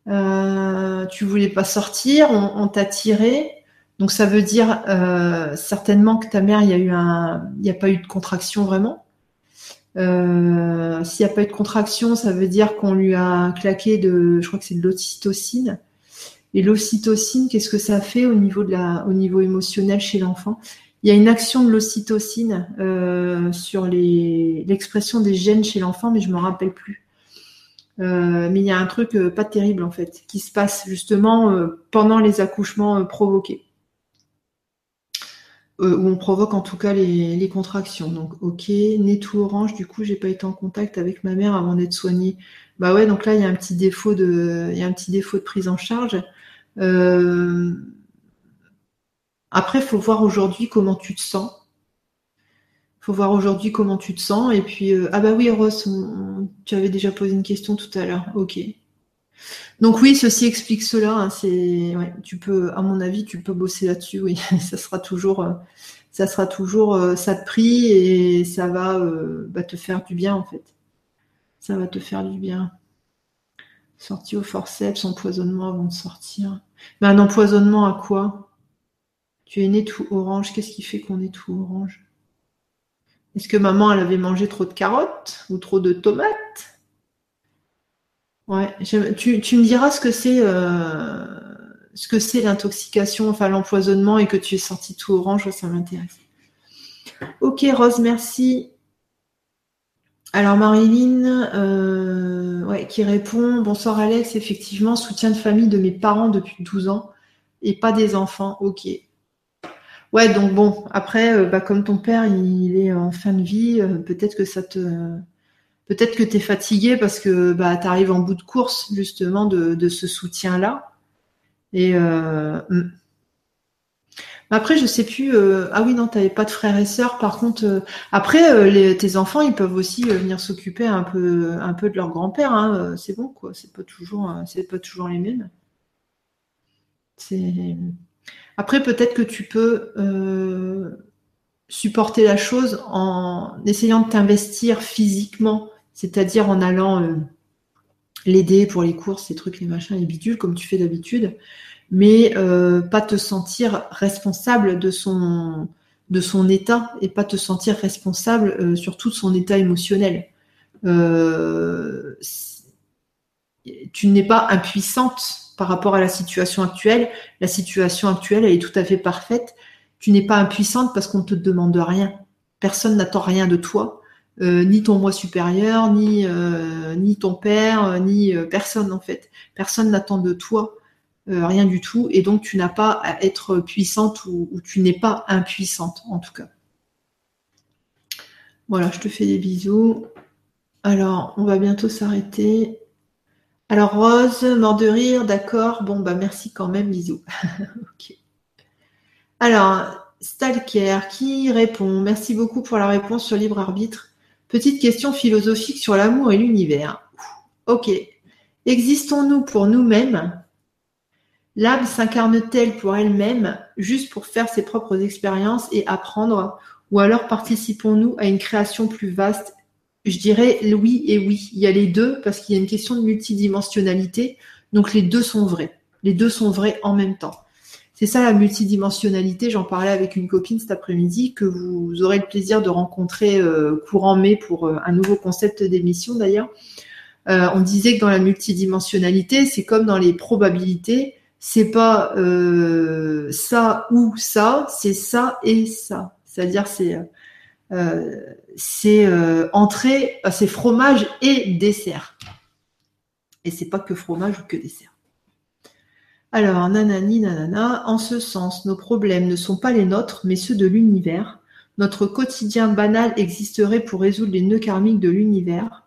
Euh, tu voulais pas sortir, on, t'a tiré. Donc ça veut dire euh, certainement que ta mère, il y a eu un, il n'y a pas eu de contraction vraiment. Euh, s'il n'y a pas eu de contraction, ça veut dire qu'on lui a claqué de, je crois que c'est de l'ocytocine. Et l'ocytocine, qu'est-ce que ça fait au niveau de la, au niveau émotionnel chez l'enfant? Il y a une action de l'ocytocine euh, sur l'expression des gènes chez l'enfant, mais je me rappelle plus. Euh, mais il y a un truc pas terrible en fait qui se passe justement pendant les accouchements provoqués. Où on provoque en tout cas les, contractions. Donc ok, nez tout orange, du coup j'ai pas été en contact avec ma mère avant d'être soignée. Bah ouais, donc là il y a un petit défaut de, il y a un petit défaut de prise en charge. Après, il faut voir aujourd'hui comment tu te sens faut voir aujourd'hui comment tu te sens. Et puis, euh, ah bah oui, Ross, tu avais déjà posé une question tout à l'heure. Ok. Donc oui, ceci explique cela. Hein, c'est, tu peux, à mon avis, tu peux bosser là-dessus. Oui, ça sera toujours, euh, ça sera toujours, euh, ça te prie et ça va bah, te faire du bien en fait. Ça va te faire du bien. Sortie au forceps, empoisonnement avant de sortir. Mais un empoisonnement à quoi? Tu es né tout orange. Qu'est-ce qui fait qu'on est tout orange? Est-ce que maman, elle avait mangé trop de carottes ou trop de tomates? Ouais, tu, me diras ce que c'est euh, ce que c'est l'intoxication, enfin l'empoisonnement et que tu es sorti tout orange, ça m'intéresse. Ok Rose, merci. Alors Marilyn, euh, qui répond Bonsoir Alex, effectivement, soutien de famille de mes parents depuis 12 ans et pas des enfants. Ok. Ouais, donc bon, après, euh, bah, comme ton père, il est en fin de vie, peut-être que ça te. Peut-être que tu es fatigué parce que bah, tu arrives en bout de course, justement, de, ce soutien-là. Et. Euh, hmm. Après, je sais plus. ah oui, non, tu n'avais pas de frères et sœurs. Par contre, après, tes enfants, ils peuvent aussi venir s'occuper un peu, un peu de leur grand-père. Hein, c'est bon, quoi. C'est pas toujours, c'est pas toujours les mêmes. Après, peut-être que tu peux euh, supporter la chose en essayant de t'investir physiquement, c'est-à-dire en allant euh, l'aider pour les courses, les trucs, les machins, les bidules, comme tu fais d'habitude, mais euh, pas te sentir responsable de son de son état et pas te sentir responsable sur tout son état émotionnel. tu n'es pas impuissante par rapport à la situation actuelle. La situation actuelle, elle est tout à fait parfaite. Tu n'es pas impuissante parce qu'on ne te demande rien. Personne n'attend rien de toi, euh, ni ton moi supérieur, ni, euh, ni ton père, euh, ni personne en fait. Personne n'attend de toi rien du tout, et donc tu n'as pas à être puissante ou, tu n'es pas impuissante en tout cas. Voilà, je te fais des bisous. Alors, on va bientôt s'arrêter. Alors Rose, mort de rire, d'accord. Bon, bah merci quand même, bisous. Alors, Stalker, qui répond? Merci beaucoup pour la réponse sur libre arbitre. Petite question philosophique sur l'amour et l'univers. Ok. Existons-nous pour nous-mêmes? L'âme s'incarne-t-elle pour elle-même, juste pour faire ses propres expériences et apprendre? Ou alors participons-nous à une création plus vaste? Je dirais oui et oui. Il y a les deux parce qu'il y a une question de multidimensionnalité. Donc les deux sont vrais. Les deux sont vrais en même temps. C'est ça la multidimensionnalité. J'en parlais avec une copine cet après-midi que vous aurez le plaisir de rencontrer euh, courant mai pour euh, un nouveau concept d'émission d'ailleurs. Euh, on disait que dans la multidimensionnalité, c'est comme dans les probabilités. C'est pas ça ou ça, c'est ça et ça. C'est-à-dire c'est euh, c'est euh, entrée, euh, c'est fromage et dessert. Et c'est pas que fromage ou que dessert. Alors, nanani, nanana, en ce sens, nos problèmes ne sont pas les nôtres, mais ceux de l'univers. notre quotidien banal existerait pour résoudre les nœuds karmiques de l'univers.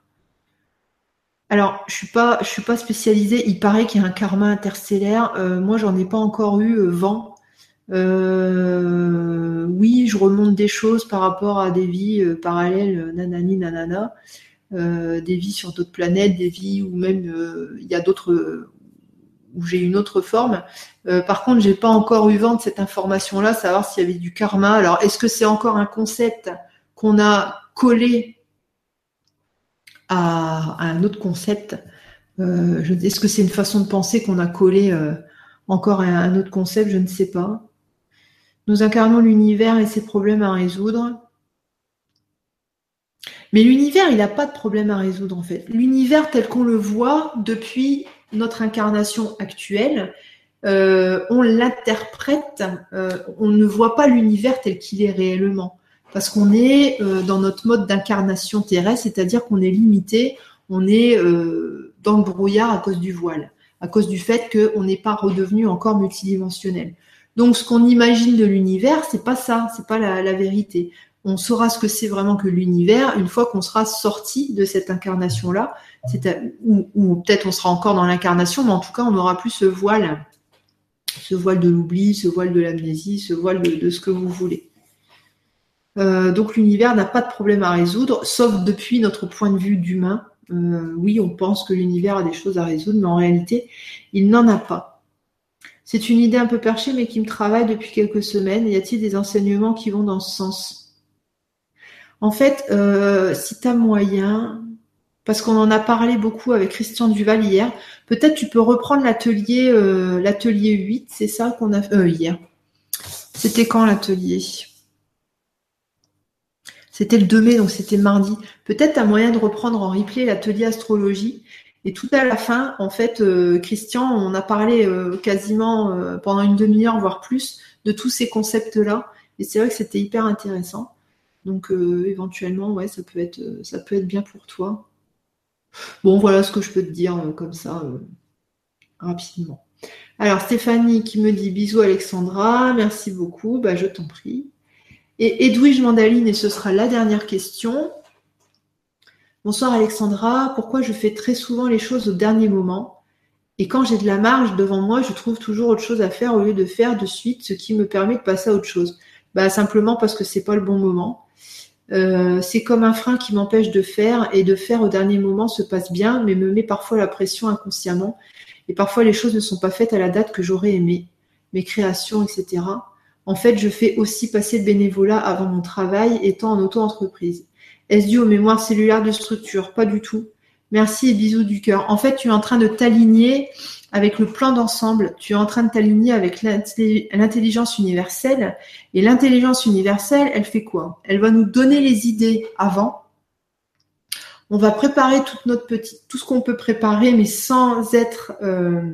Alors, je suis suis pas spécialisée. Il paraît qu'il y a un karma interstellaire. Euh, moi, j'en ai pas encore eu euh, vent. Euh, oui, je remonte des choses par rapport à des vies parallèles, nanani, nanana, des vies sur d'autres planètes, des vies où même il y a d'autres où j'ai une autre forme. par contre, j'ai pas encore eu vent de cette information-là, savoir s'il y avait du karma. Alors, est-ce que c'est encore un concept qu'on a collé à, un autre concept? Euh, Est-ce que c'est une façon de penser qu'on a collé euh, encore à un autre concept? Je ne sais pas. Nous incarnons l'univers et ses problèmes à résoudre. Mais l'univers, il n'a pas de problème à résoudre en fait. L'univers tel qu'on le voit depuis notre incarnation actuelle, euh, on l'interprète, euh, on ne voit pas l'univers tel qu'il est réellement parce qu'on est euh, dans notre mode d'incarnation terrestre, c'est-à-dire qu'on est limité, on est dans le brouillard à cause du voile, à cause du fait qu'on n'est pas redevenu encore multidimensionnel. Donc, ce qu'on imagine de l'univers, c'est pas ça, c'est pas la, vérité. On saura ce que c'est vraiment que l'univers une fois qu'on sera sorti de cette incarnation-là, ou, ou peut-être on sera encore dans l'incarnation, mais en tout cas, on n'aura plus ce voile, ce voile de l'oubli, ce voile de l'amnésie, ce voile de ce que vous voulez. Euh, donc l'univers n'a pas de problème à résoudre, sauf depuis notre point de vue d'humain. Euh, oui, on pense que l'univers a des choses à résoudre, mais en réalité, il n'en a pas. C'est une idée un peu perchée, mais qui me travaille depuis quelques semaines. Y a-t-il des enseignements qui vont dans ce sens? En fait, euh, si tu as moyen, parce qu'on en a parlé beaucoup avec Christian Duval hier, peut-être tu peux reprendre l'atelier l'atelier 8, c'est ça qu'on a fait hier. C'était quand l'atelier? C'était le 2 mai, donc c'était mardi. Peut-être un moyen de reprendre en replay l'atelier astrologie. Et tout à la fin, en fait, euh, Christian, on a parlé euh, quasiment euh, pendant une demi-heure, voire plus, de tous ces concepts-là. Et c'est vrai que c'était hyper intéressant. Donc éventuellement, ouais, ça peut être, ça peut être bien pour toi. Bon, voilà ce que je peux te dire comme ça rapidement. Alors Stéphanie qui me dit bisous Alexandra, merci beaucoup, bah, je t'en prie. Et Edwige Mandaline, et ce sera la dernière question. Bonsoir Alexandra, pourquoi je fais très souvent les choses au dernier moment? Et quand j'ai de la marge devant moi, je trouve toujours autre chose à faire au lieu de faire de suite ce qui me permet de passer à autre chose. Bah, simplement parce que c'est pas le bon moment. Euh, c'est comme un frein qui m'empêche de faire et de faire au dernier moment se passe bien, mais me met parfois la pression inconsciemment. Et parfois les choses ne sont pas faites à la date que j'aurais aimé, mes créations, etc. En fait, je fais aussi passer le bénévolat avant mon travail étant en auto-entreprise. Est-ce dû aux mémoires cellulaires de structure? Pas du tout. Merci et bisous du cœur. En fait, tu es en train de t'aligner avec le plan d'ensemble. Tu es en train de t'aligner avec l'intelligence universelle. Et l'intelligence universelle, elle fait quoi? Elle va nous donner les idées avant. On va préparer toute notre petite, tout ce qu'on peut préparer, mais sans être euh,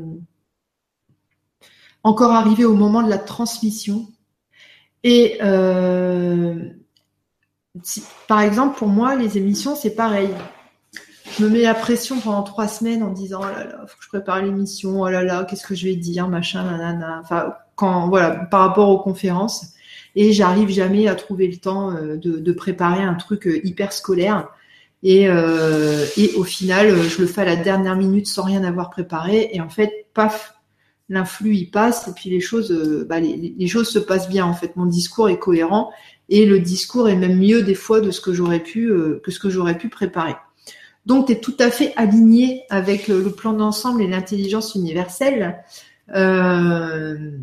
encore arrivé au moment de la transmission. Et euh, par exemple, pour moi, les émissions, c'est pareil. Je me mets la pression pendant trois semaines en disant oh là là, faut que je prépare l'émission, oh là là, qu'est-ce que je vais dire, machin, nanana. Enfin, quand voilà, par rapport aux conférences. Et j'arrive jamais à trouver le temps euh, de, préparer un truc euh, hyper scolaire. Et, et au final, je le fais à la dernière minute sans rien avoir préparé. Et en fait, paf, l'influx y passe et puis les choses, euh, bah, les, choses se passent bien en fait. Mon discours est cohérent et le discours est même mieux des fois de ce que j'aurais pu euh, que ce que j'aurais pu préparer. Donc tu es tout à fait aligné avec le, plan d'ensemble et l'intelligence universelle. Euh,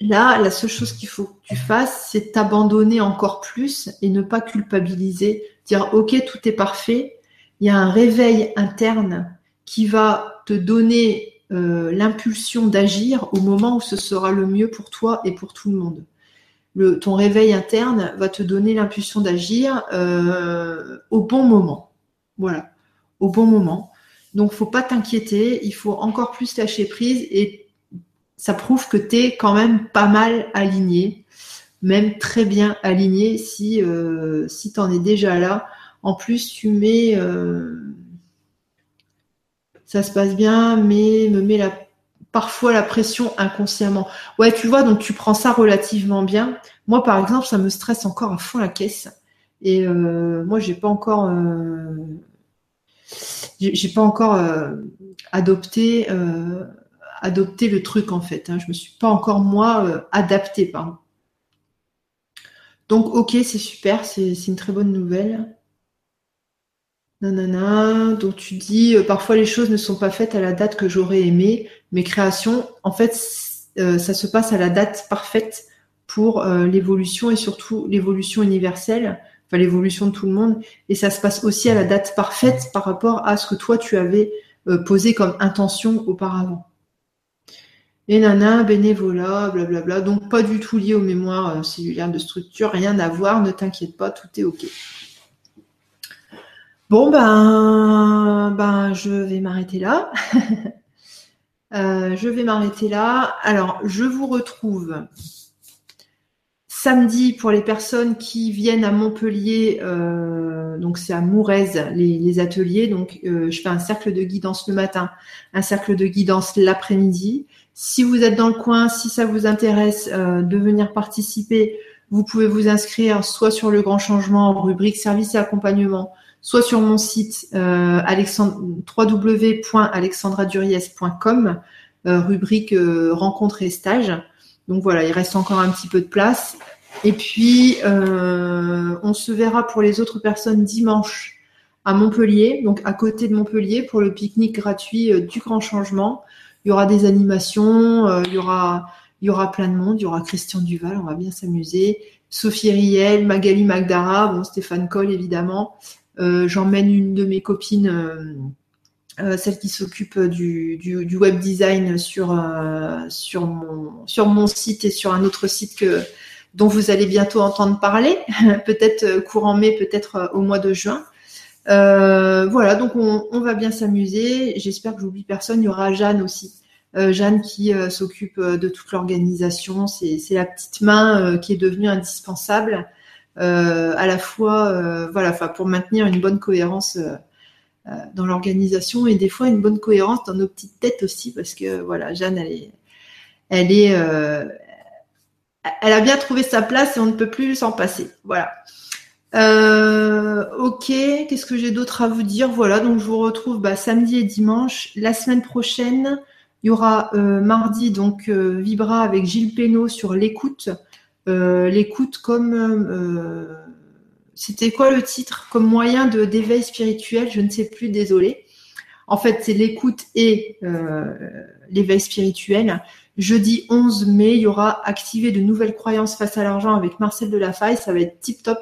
là, la seule chose qu'il faut que tu fasses, c'est t'abandonner encore plus et ne pas culpabiliser. Dire ok, tout est parfait. Il y a un réveil interne qui va te donner euh, l'impulsion d'agir au moment où ce sera le mieux pour toi et pour tout le monde. Le, ton réveil interne va te donner l'impulsion d'agir euh, au bon moment. Voilà, au bon moment. Donc, faut pas t'inquiéter, il faut encore plus lâcher prise et ça prouve que tu es quand même pas mal aligné, même très bien aligné si, euh, si tu en es déjà là. En plus, tu mets ça se passe bien, mais me met la parfois la pression inconsciemment. Ouais, tu vois, donc tu prends ça relativement bien. Moi, par exemple, ça me stresse encore à fond la caisse. Et euh, moi, j'ai pas encore, euh, j'ai pas encore euh, adopté, adopté le truc en fait. Hein. Je me suis pas encore moi adapté, pardon. Donc, ok, c'est super, c'est une très bonne nouvelle. Nanana. Donc tu dis euh, parfois les choses ne sont pas faites à la date que j'aurais aimé. Mes créations, en fait, euh, ça se passe à la date parfaite pour euh, l'évolution et surtout l'évolution universelle, l'évolution de tout le monde. Et ça se passe aussi à la date parfaite par rapport à ce que toi tu avais posé comme intention auparavant. Et nana, bénévolat, blablabla. Donc pas du tout lié aux mémoires cellulaires de structure, rien à voir, ne t'inquiète pas, tout est ok. Bon, ben, ben, je vais m'arrêter là. Euh, je vais m'arrêter là. Alors, je vous retrouve samedi pour les personnes qui viennent à Montpellier. Euh, donc, c'est à Mourez, les, ateliers. Donc, euh, je fais un cercle de guidance le matin, un cercle de guidance l'après-midi. Si vous êtes dans le coin, si ça vous intéresse de venir participer, vous pouvez vous inscrire soit sur le grand changement en rubrique service et accompagnement, soit sur mon site euh, euh, rubrique euh, rencontres et stages. Donc voilà, il reste encore un petit peu de place. Et puis, euh, on se verra pour les autres personnes dimanche à Montpellier, donc à côté de Montpellier, pour le pique-nique gratuit du Grand Changement. Il y aura des animations, il y aura, il y aura plein de monde, il y aura Christian Duval, on va bien s'amuser. Sophie Riel, Magali Magdara, bon, Stéphane Coll évidemment, euh, j'emmène une de mes copines, euh, euh, celle qui s'occupe du, web design sur, sur, mon, sur mon site et sur un autre site que, dont vous allez bientôt entendre parler, peut-être courant mai, peut-être au mois de juin. voilà, donc on, va bien s'amuser. J'espère que j'oublie personne. Il y aura Jeanne aussi. Jeanne qui s'occupe de toute l'organisation. C'est la petite main qui est devenue indispensable. Euh, à la fois, euh, voilà, pour maintenir une bonne cohérence euh, dans l'organisation et des fois une bonne cohérence dans nos petites têtes aussi, parce que voilà, Jeanne, elle est, elle est, elle a bien trouvé sa place et on ne peut plus s'en passer. Voilà. ok, qu'est-ce que j'ai d'autre à vous dire? Voilà, donc je vous retrouve bah, samedi et dimanche. La semaine prochaine, il y aura mardi donc Vibra avec Gilles Pénaud sur l'écoute. Euh, l'écoute comme euh, c'était quoi le titre Comme moyen de d'éveil spirituel, je ne sais plus, désolé. En fait, c'est l'écoute et euh, l'éveil spirituel. Jeudi 11 mai, il y aura activé de nouvelles croyances face à l'argent avec Marcel Delafaye. Ça va être tip top.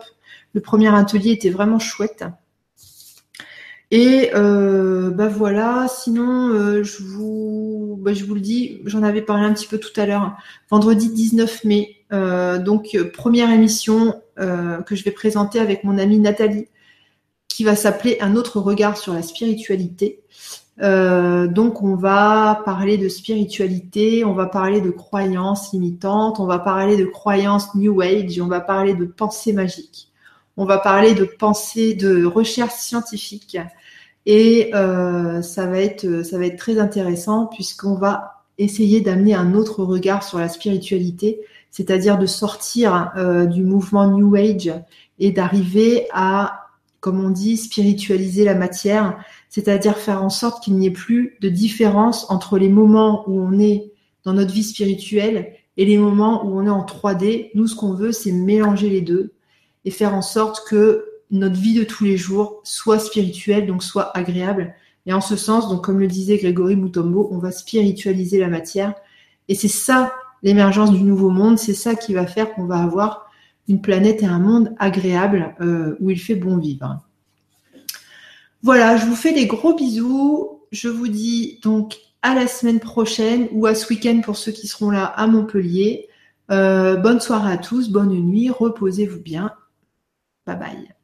Le premier atelier était vraiment chouette. Et euh, bah voilà, sinon euh, je vous bah, je vous le dis, j'en avais parlé un petit peu tout à l'heure. Vendredi 19 mai, euh, donc première émission que je vais présenter avec mon amie Nathalie, qui va s'appeler Un autre regard sur la spiritualité. donc on va parler de spiritualité, on va parler de croyances limitantes, on va parler de croyances New Age, on va parler de pensée magique. On va parler de pensée, de recherche scientifique. Et euh, ça, va être, ça va être très intéressant puisqu'on va essayer d'amener un autre regard sur la spiritualité, c'est-à-dire de sortir euh, du mouvement New Age et d'arriver à, comme on dit, spiritualiser la matière, c'est-à-dire faire en sorte qu'il n'y ait plus de différence entre les moments où on est dans notre vie spirituelle et les moments où on est en 3D. Nous, ce qu'on veut, c'est mélanger les deux et faire en sorte que notre vie de tous les jours soit spirituelle, donc soit agréable. Et en ce sens, donc comme le disait Grégory Mutombo, on va spiritualiser la matière. Et c'est ça l'émergence du nouveau monde, c'est ça qui va faire qu'on va avoir une planète et un monde agréable euh, où il fait bon vivre. Voilà, je vous fais des gros bisous. Je vous dis donc à la semaine prochaine ou à ce week-end pour ceux qui seront là à Montpellier. Euh, bonne soirée à tous, bonne nuit, reposez-vous bien Bye bye.